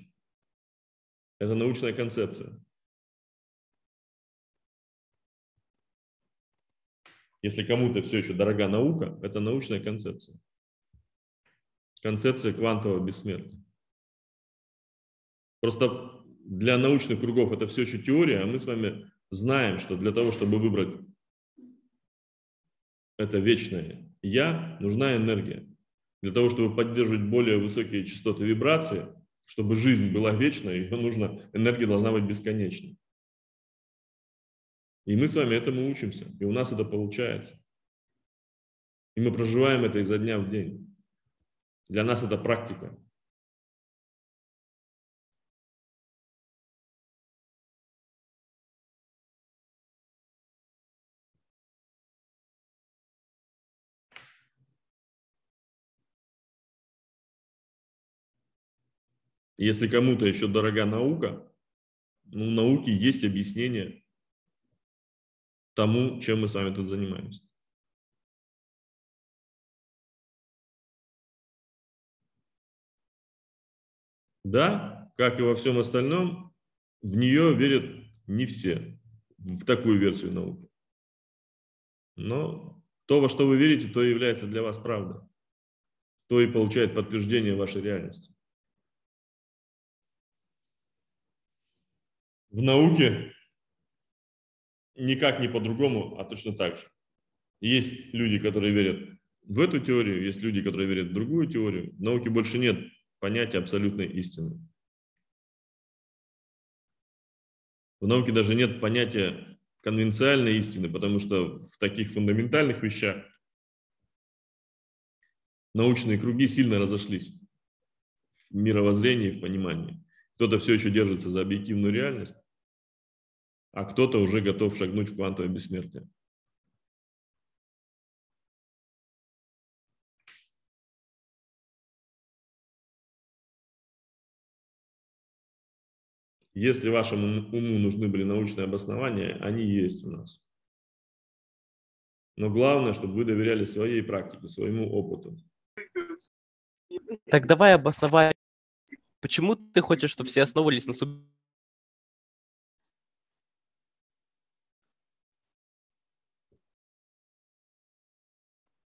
Это научная концепция. Если кому-то все еще дорога наука, это научная концепция. Концепция квантового бессмертия. Просто для научных кругов это все еще теория, а мы с вами знаем, что для того, чтобы выбрать это вечное «я», нужна энергия. Для того, чтобы поддерживать более высокие частоты вибрации, чтобы жизнь была вечной, ее нужно, энергия должна быть бесконечной. И мы с вами этому учимся, и у нас это получается. И мы проживаем это изо дня в день. Для нас это практика. Если кому-то еще дорога наука, ну, науки есть объяснение тому, чем мы с вами тут занимаемся. Да, как и во всем остальном, в нее верят не все, в такую версию науки. Но то, во что вы верите, то и является для вас правдой. То и получает подтверждение вашей реальности. В науке никак не по-другому, а точно так же. Есть люди, которые верят в эту теорию, есть люди, которые верят в другую теорию. В науке больше нет понятия абсолютной истины. В науке даже нет понятия конвенциальной истины, потому что в таких фундаментальных вещах научные круги сильно разошлись в мировоззрении, в понимании. Кто-то все еще держится за объективную реальность, а кто-то уже готов шагнуть в квантовое бессмертие. Если вашему уму нужны были научные обоснования, они есть у нас. Но главное, чтобы вы доверяли своей практике, своему опыту. Так давай обосновать, почему ты хочешь, чтобы все основывались на суб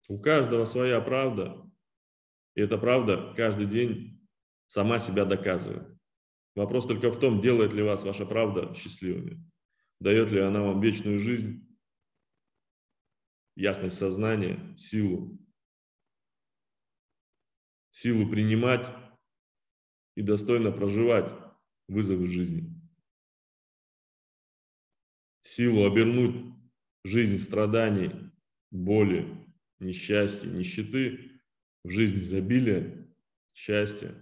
У каждого своя правда, и эта правда каждый день сама себя доказывает. Вопрос только в том, делает ли вас ваша правда счастливыми, дает ли она вам вечную жизнь, ясность сознания, силу, силу принимать и достойно проживать вызовы жизни, силу обернуть жизнь страданий, боли, несчастья, нищеты, в жизнь изобилия, счастья,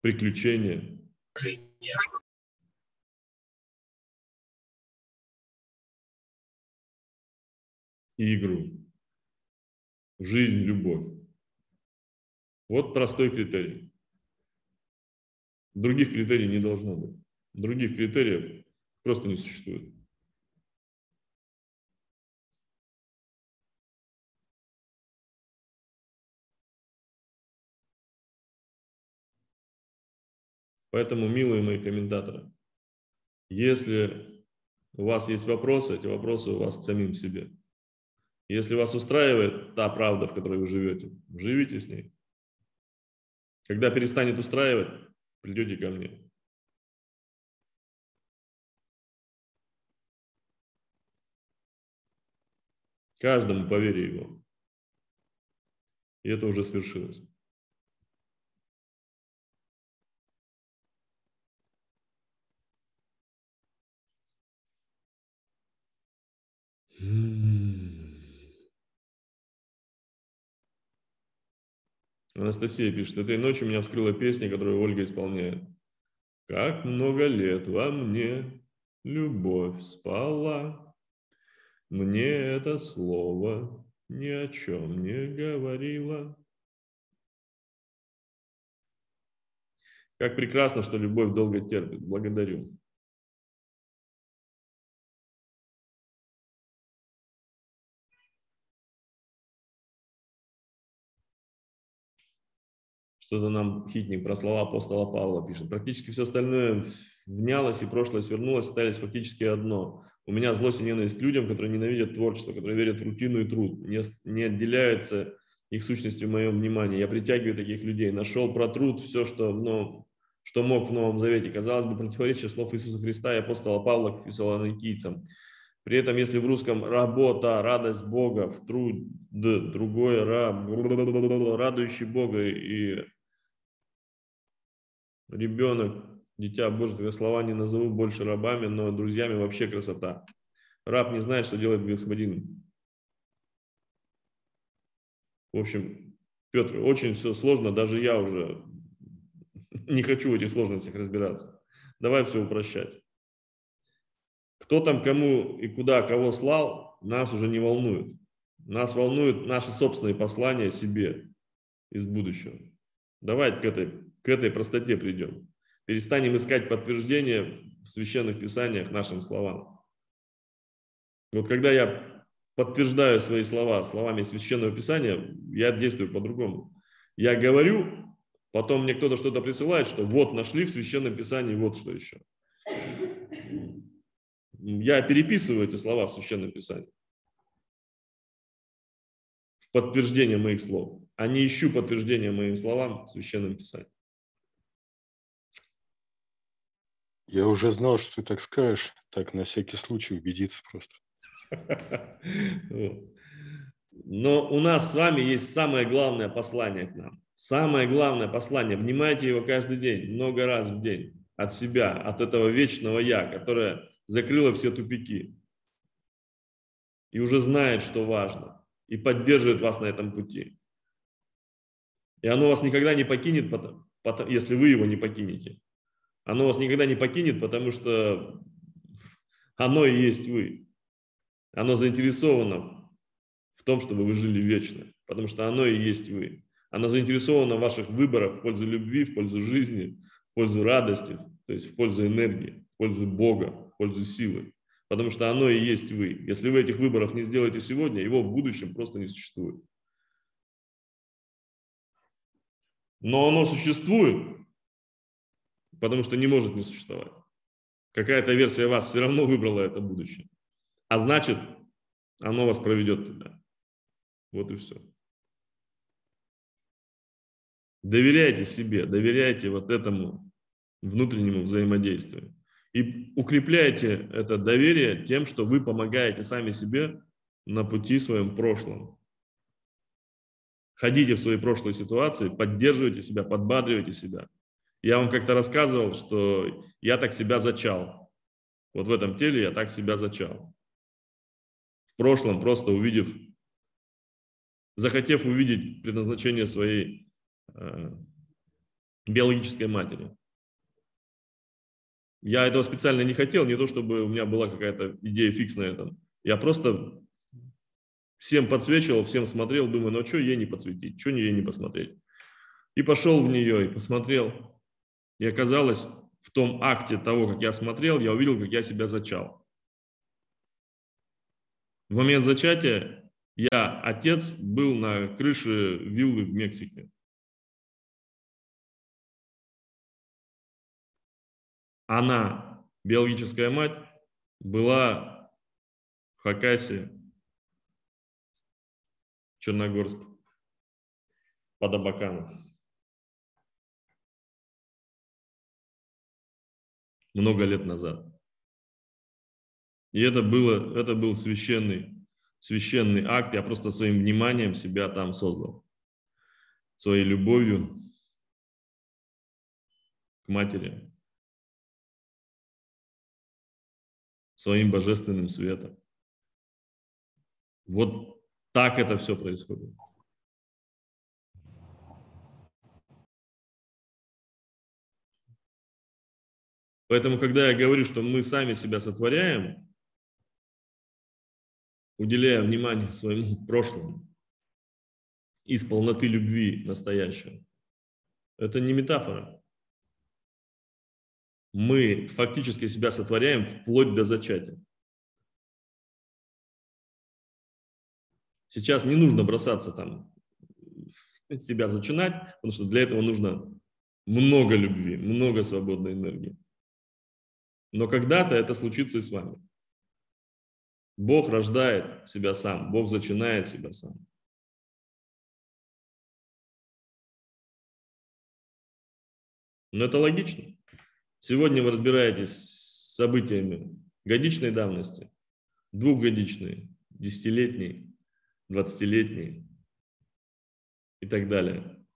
приключения. И игру. Жизнь, любовь. Вот простой критерий. Других критерий не должно быть. Других критериев просто не существует. Поэтому, милые мои комментаторы, если у вас есть вопросы, эти вопросы у вас к самим себе. Если вас устраивает та правда, в которой вы живете, живите с ней. Когда перестанет устраивать, придете ко мне. Каждому по вере его. И это уже свершилось. Анастасия пишет, этой ночью меня вскрыла песня, которую Ольга исполняет. Как много лет во мне любовь спала, Мне это слово ни о чем не говорило. Как прекрасно, что любовь долго терпит. Благодарю. Что-то нам хитник про слова апостола Павла пишет. Практически все остальное внялось и прошлое свернулось, остались фактически одно. У меня злость и ненависть к людям, которые ненавидят творчество, которые верят в рутину и труд, не, не отделяются их сущностью в моем внимании. Я притягиваю таких людей. Нашел про труд все, что, ну, что мог в Новом Завете. Казалось бы, противоречие слов Иисуса Христа и апостола Павла к фессалоникийцам. При этом, если в русском работа, радость Бога, в труд, другое, раб, радующий Бога и ребенок, дитя Божье, тогда слова не назову больше рабами, но друзьями вообще красота. Раб не знает, что делает господин. В общем, Петр, очень все сложно, даже я уже не хочу в этих сложностях разбираться. Давай все упрощать. Кто там кому и куда кого слал, нас уже не волнует. Нас волнуют наши собственные послания себе из будущего. Давайте к этой, к этой простоте придем. Перестанем искать подтверждение в священных писаниях нашим словам. Вот когда я подтверждаю свои слова словами священного писания, я действую по-другому. Я говорю, потом мне кто-то что-то присылает, что вот нашли в священном писании вот что еще я переписываю эти слова в Священном Писании в подтверждение моих слов, а не ищу подтверждения моим словам в Священном Писании. Я уже знал, что ты так скажешь, так на всякий случай убедиться просто. Но у нас с вами есть самое главное послание к нам. Самое главное послание. Внимайте его каждый день, много раз в день. От себя, от этого вечного Я, которое закрыла все тупики и уже знает, что важно, и поддерживает вас на этом пути. И оно вас никогда не покинет, если вы его не покинете. Оно вас никогда не покинет, потому что оно и есть вы. Оно заинтересовано в том, чтобы вы жили вечно, потому что оно и есть вы. Оно заинтересовано в ваших выборах в пользу любви, в пользу жизни, в пользу радости, то есть в пользу энергии, в пользу Бога пользу силы. Потому что оно и есть вы. Если вы этих выборов не сделаете сегодня, его в будущем просто не существует. Но оно существует, потому что не может не существовать. Какая-то версия вас все равно выбрала это будущее. А значит, оно вас проведет туда. Вот и все. Доверяйте себе, доверяйте вот этому внутреннему взаимодействию. И укрепляйте это доверие тем, что вы помогаете сами себе на пути своем прошлом. Ходите в свои прошлые ситуации, поддерживайте себя, подбадривайте себя. Я вам как-то рассказывал, что я так себя зачал. Вот в этом теле я так себя зачал. В прошлом просто увидев, захотев увидеть предназначение своей э, биологической матери. Я этого специально не хотел, не то чтобы у меня была какая-то идея фикс на этом. Я просто всем подсвечивал, всем смотрел, думаю, ну а что ей не подсветить, что ей не посмотреть. И пошел в нее и посмотрел. И оказалось, в том акте того, как я смотрел, я увидел, как я себя зачал. В момент зачатия я, отец, был на крыше виллы в Мексике. она, биологическая мать, была в Хакасии, Черногорск, под Абаканом. Много лет назад. И это, было, это был священный, священный акт. Я просто своим вниманием себя там создал. Своей любовью к матери, своим божественным светом. Вот так это все происходит. Поэтому, когда я говорю, что мы сами себя сотворяем, уделяя внимание своему прошлому из полноты любви настоящего, это не метафора мы фактически себя сотворяем вплоть до зачатия. Сейчас не нужно бросаться там, себя зачинать, потому что для этого нужно много любви, много свободной энергии. Но когда-то это случится и с вами. Бог рождает себя сам, Бог зачинает себя сам. Но это логично. Сегодня вы разбираетесь с событиями годичной давности, двухгодичной, десятилетней, двадцатилетней и так далее.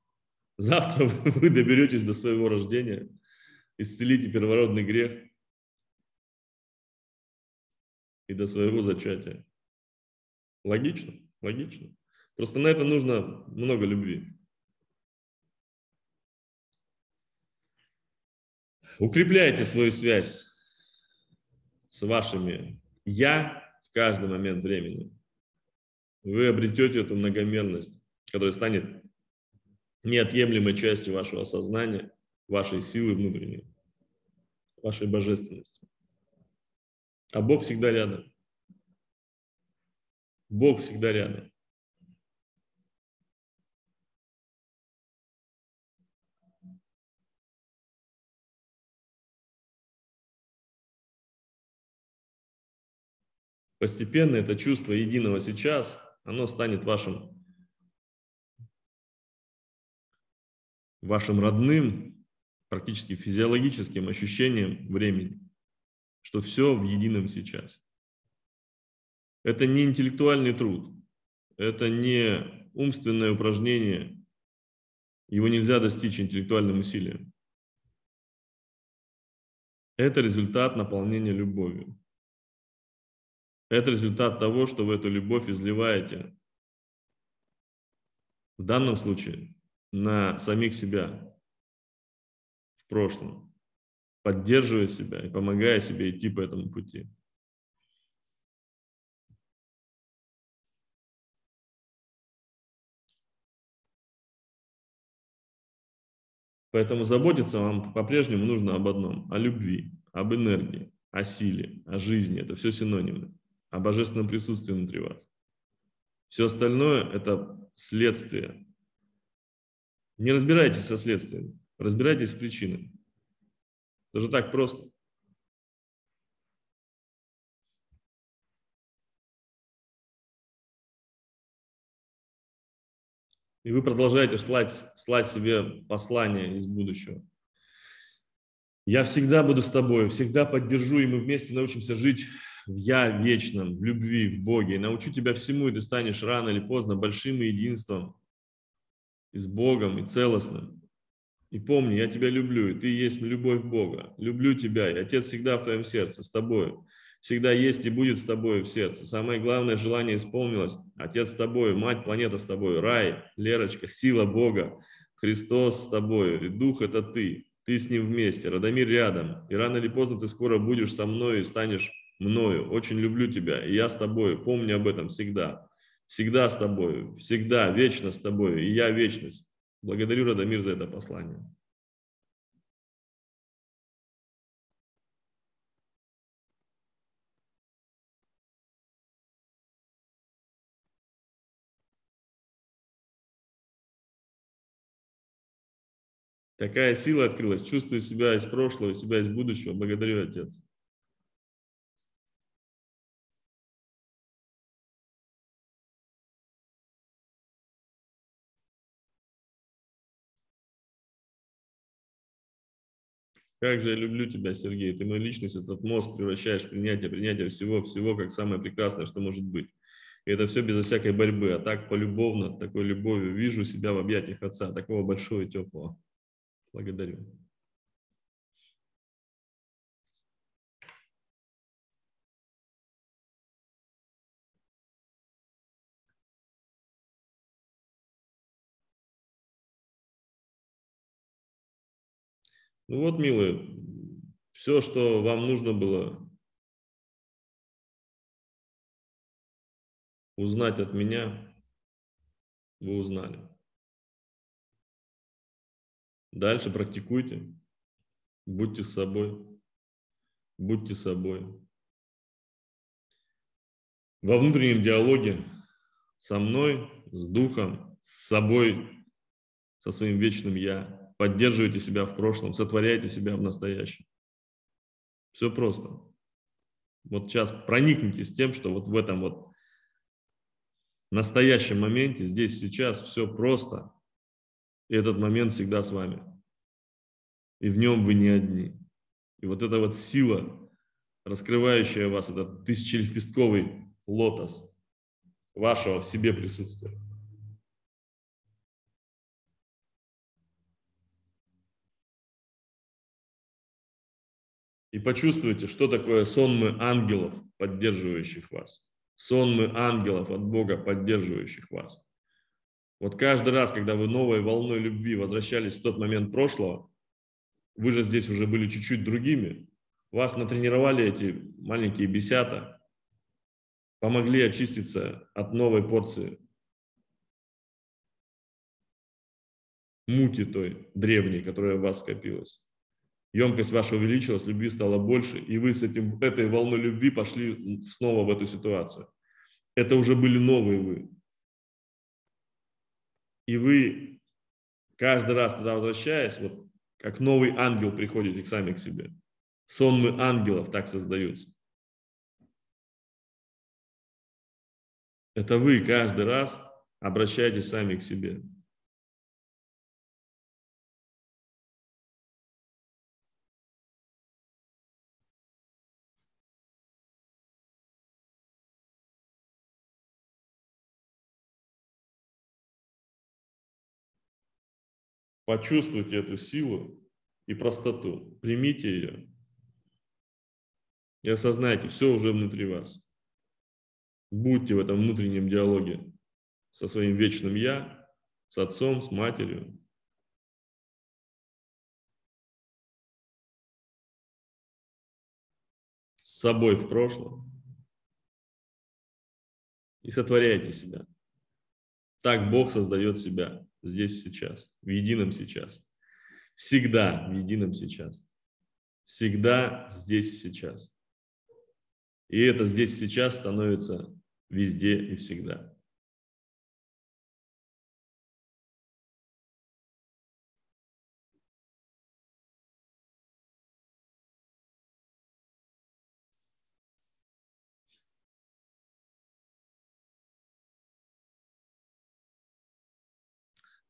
Завтра вы доберетесь до своего рождения, исцелите первородный грех и до своего зачатия. Логично? Логично. Просто на это нужно много любви. Укрепляйте свою связь с вашими «я» в каждый момент времени. Вы обретете эту многомерность, которая станет неотъемлемой частью вашего сознания, вашей силы внутренней, вашей божественности. А Бог всегда рядом. Бог всегда рядом. Постепенно это чувство единого сейчас, оно станет вашим, вашим родным, практически физиологическим ощущением времени, что все в едином сейчас. Это не интеллектуальный труд, это не умственное упражнение, его нельзя достичь интеллектуальным усилием. Это результат наполнения любовью. Это результат того, что вы эту любовь изливаете. В данном случае на самих себя в прошлом, поддерживая себя и помогая себе идти по этому пути. Поэтому заботиться вам по-прежнему нужно об одном – о любви, об энергии, о силе, о жизни. Это все синонимы о божественном присутствии внутри вас. Все остальное – это следствие. Не разбирайтесь со следствием, разбирайтесь с причиной. Даже так просто. И вы продолжаете слать, слать себе послание из будущего. Я всегда буду с тобой, всегда поддержу, и мы вместе научимся жить в Я вечном, в любви, в Боге. И научу тебя всему, и ты станешь рано или поздно большим единством и с Богом, и целостным. И помни, я тебя люблю, и ты есть любовь Бога. Люблю тебя, и Отец всегда в твоем сердце, с тобой. Всегда есть и будет с тобой в сердце. Самое главное желание исполнилось. Отец с тобой, Мать, планета с тобой, рай, Лерочка, сила Бога, Христос с тобой, и Дух – это ты. Ты с Ним вместе, Радомир рядом. И рано или поздно ты скоро будешь со мной и станешь мною, очень люблю тебя, и я с тобой, помни об этом всегда. Всегда с тобой, всегда, вечно с тобой, и я вечность. Благодарю, Радомир, за это послание. Такая сила открылась. Чувствую себя из прошлого, себя из будущего. Благодарю, Отец. Как же я люблю тебя, Сергей. Ты мою личность, этот мозг превращаешь в принятие, принятие всего, всего, как самое прекрасное, что может быть. И это все безо всякой борьбы, а так полюбовно, такой любовью. Вижу себя в объятиях Отца, такого большого и теплого. Благодарю. Ну вот, милые, все, что вам нужно было узнать от меня, вы узнали. Дальше практикуйте, будьте собой, будьте собой. Во внутреннем диалоге со мной, с духом, с собой, со своим вечным «я», поддерживайте себя в прошлом, сотворяйте себя в настоящем. Все просто. Вот сейчас проникнитесь тем, что вот в этом вот настоящем моменте, здесь, сейчас все просто. И этот момент всегда с вами. И в нем вы не одни. И вот эта вот сила, раскрывающая вас, этот тысячелепестковый лотос вашего в себе присутствия. И почувствуйте, что такое сонмы ангелов, поддерживающих вас. Сонмы ангелов от Бога, поддерживающих вас. Вот каждый раз, когда вы новой волной любви возвращались в тот момент прошлого, вы же здесь уже были чуть-чуть другими, вас натренировали эти маленькие бесята, помогли очиститься от новой порции мути той древней, которая в вас скопилась емкость ваша увеличилась, любви стало больше, и вы с этим, этой волной любви пошли снова в эту ситуацию. Это уже были новые вы. И вы каждый раз туда возвращаясь, вот как новый ангел приходите к сами к себе. Сонмы ангелов так создаются. Это вы каждый раз обращаетесь сами к себе. Почувствуйте эту силу и простоту. Примите ее. И осознайте, все уже внутри вас. Будьте в этом внутреннем диалоге со своим вечным «Я», с отцом, с матерью. С собой в прошлом. И сотворяйте себя. Так Бог создает себя здесь сейчас, в едином сейчас. Всегда в едином сейчас. Всегда здесь сейчас. И это здесь сейчас становится везде и всегда.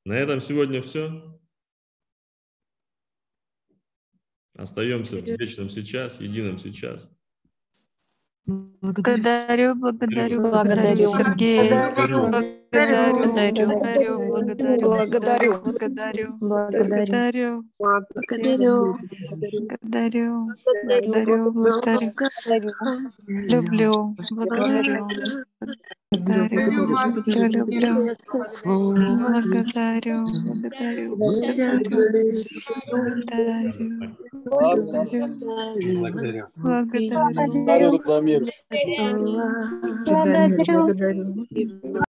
На этом сегодня все. Остаемся в вечном сейчас, едином сейчас. Благодарю, благодарю, благодарю, Сергей. Благодарю, благодарю, благодарю, благодарю, благодарю, благодарю, благодарю, благодарю, благодарю, благодарю, люблю, благодарю, благодарю, люблю, люблю, благодарю, благодарю, благодарю, благодарю, благодарю, благодарю, благодарю, благодарю.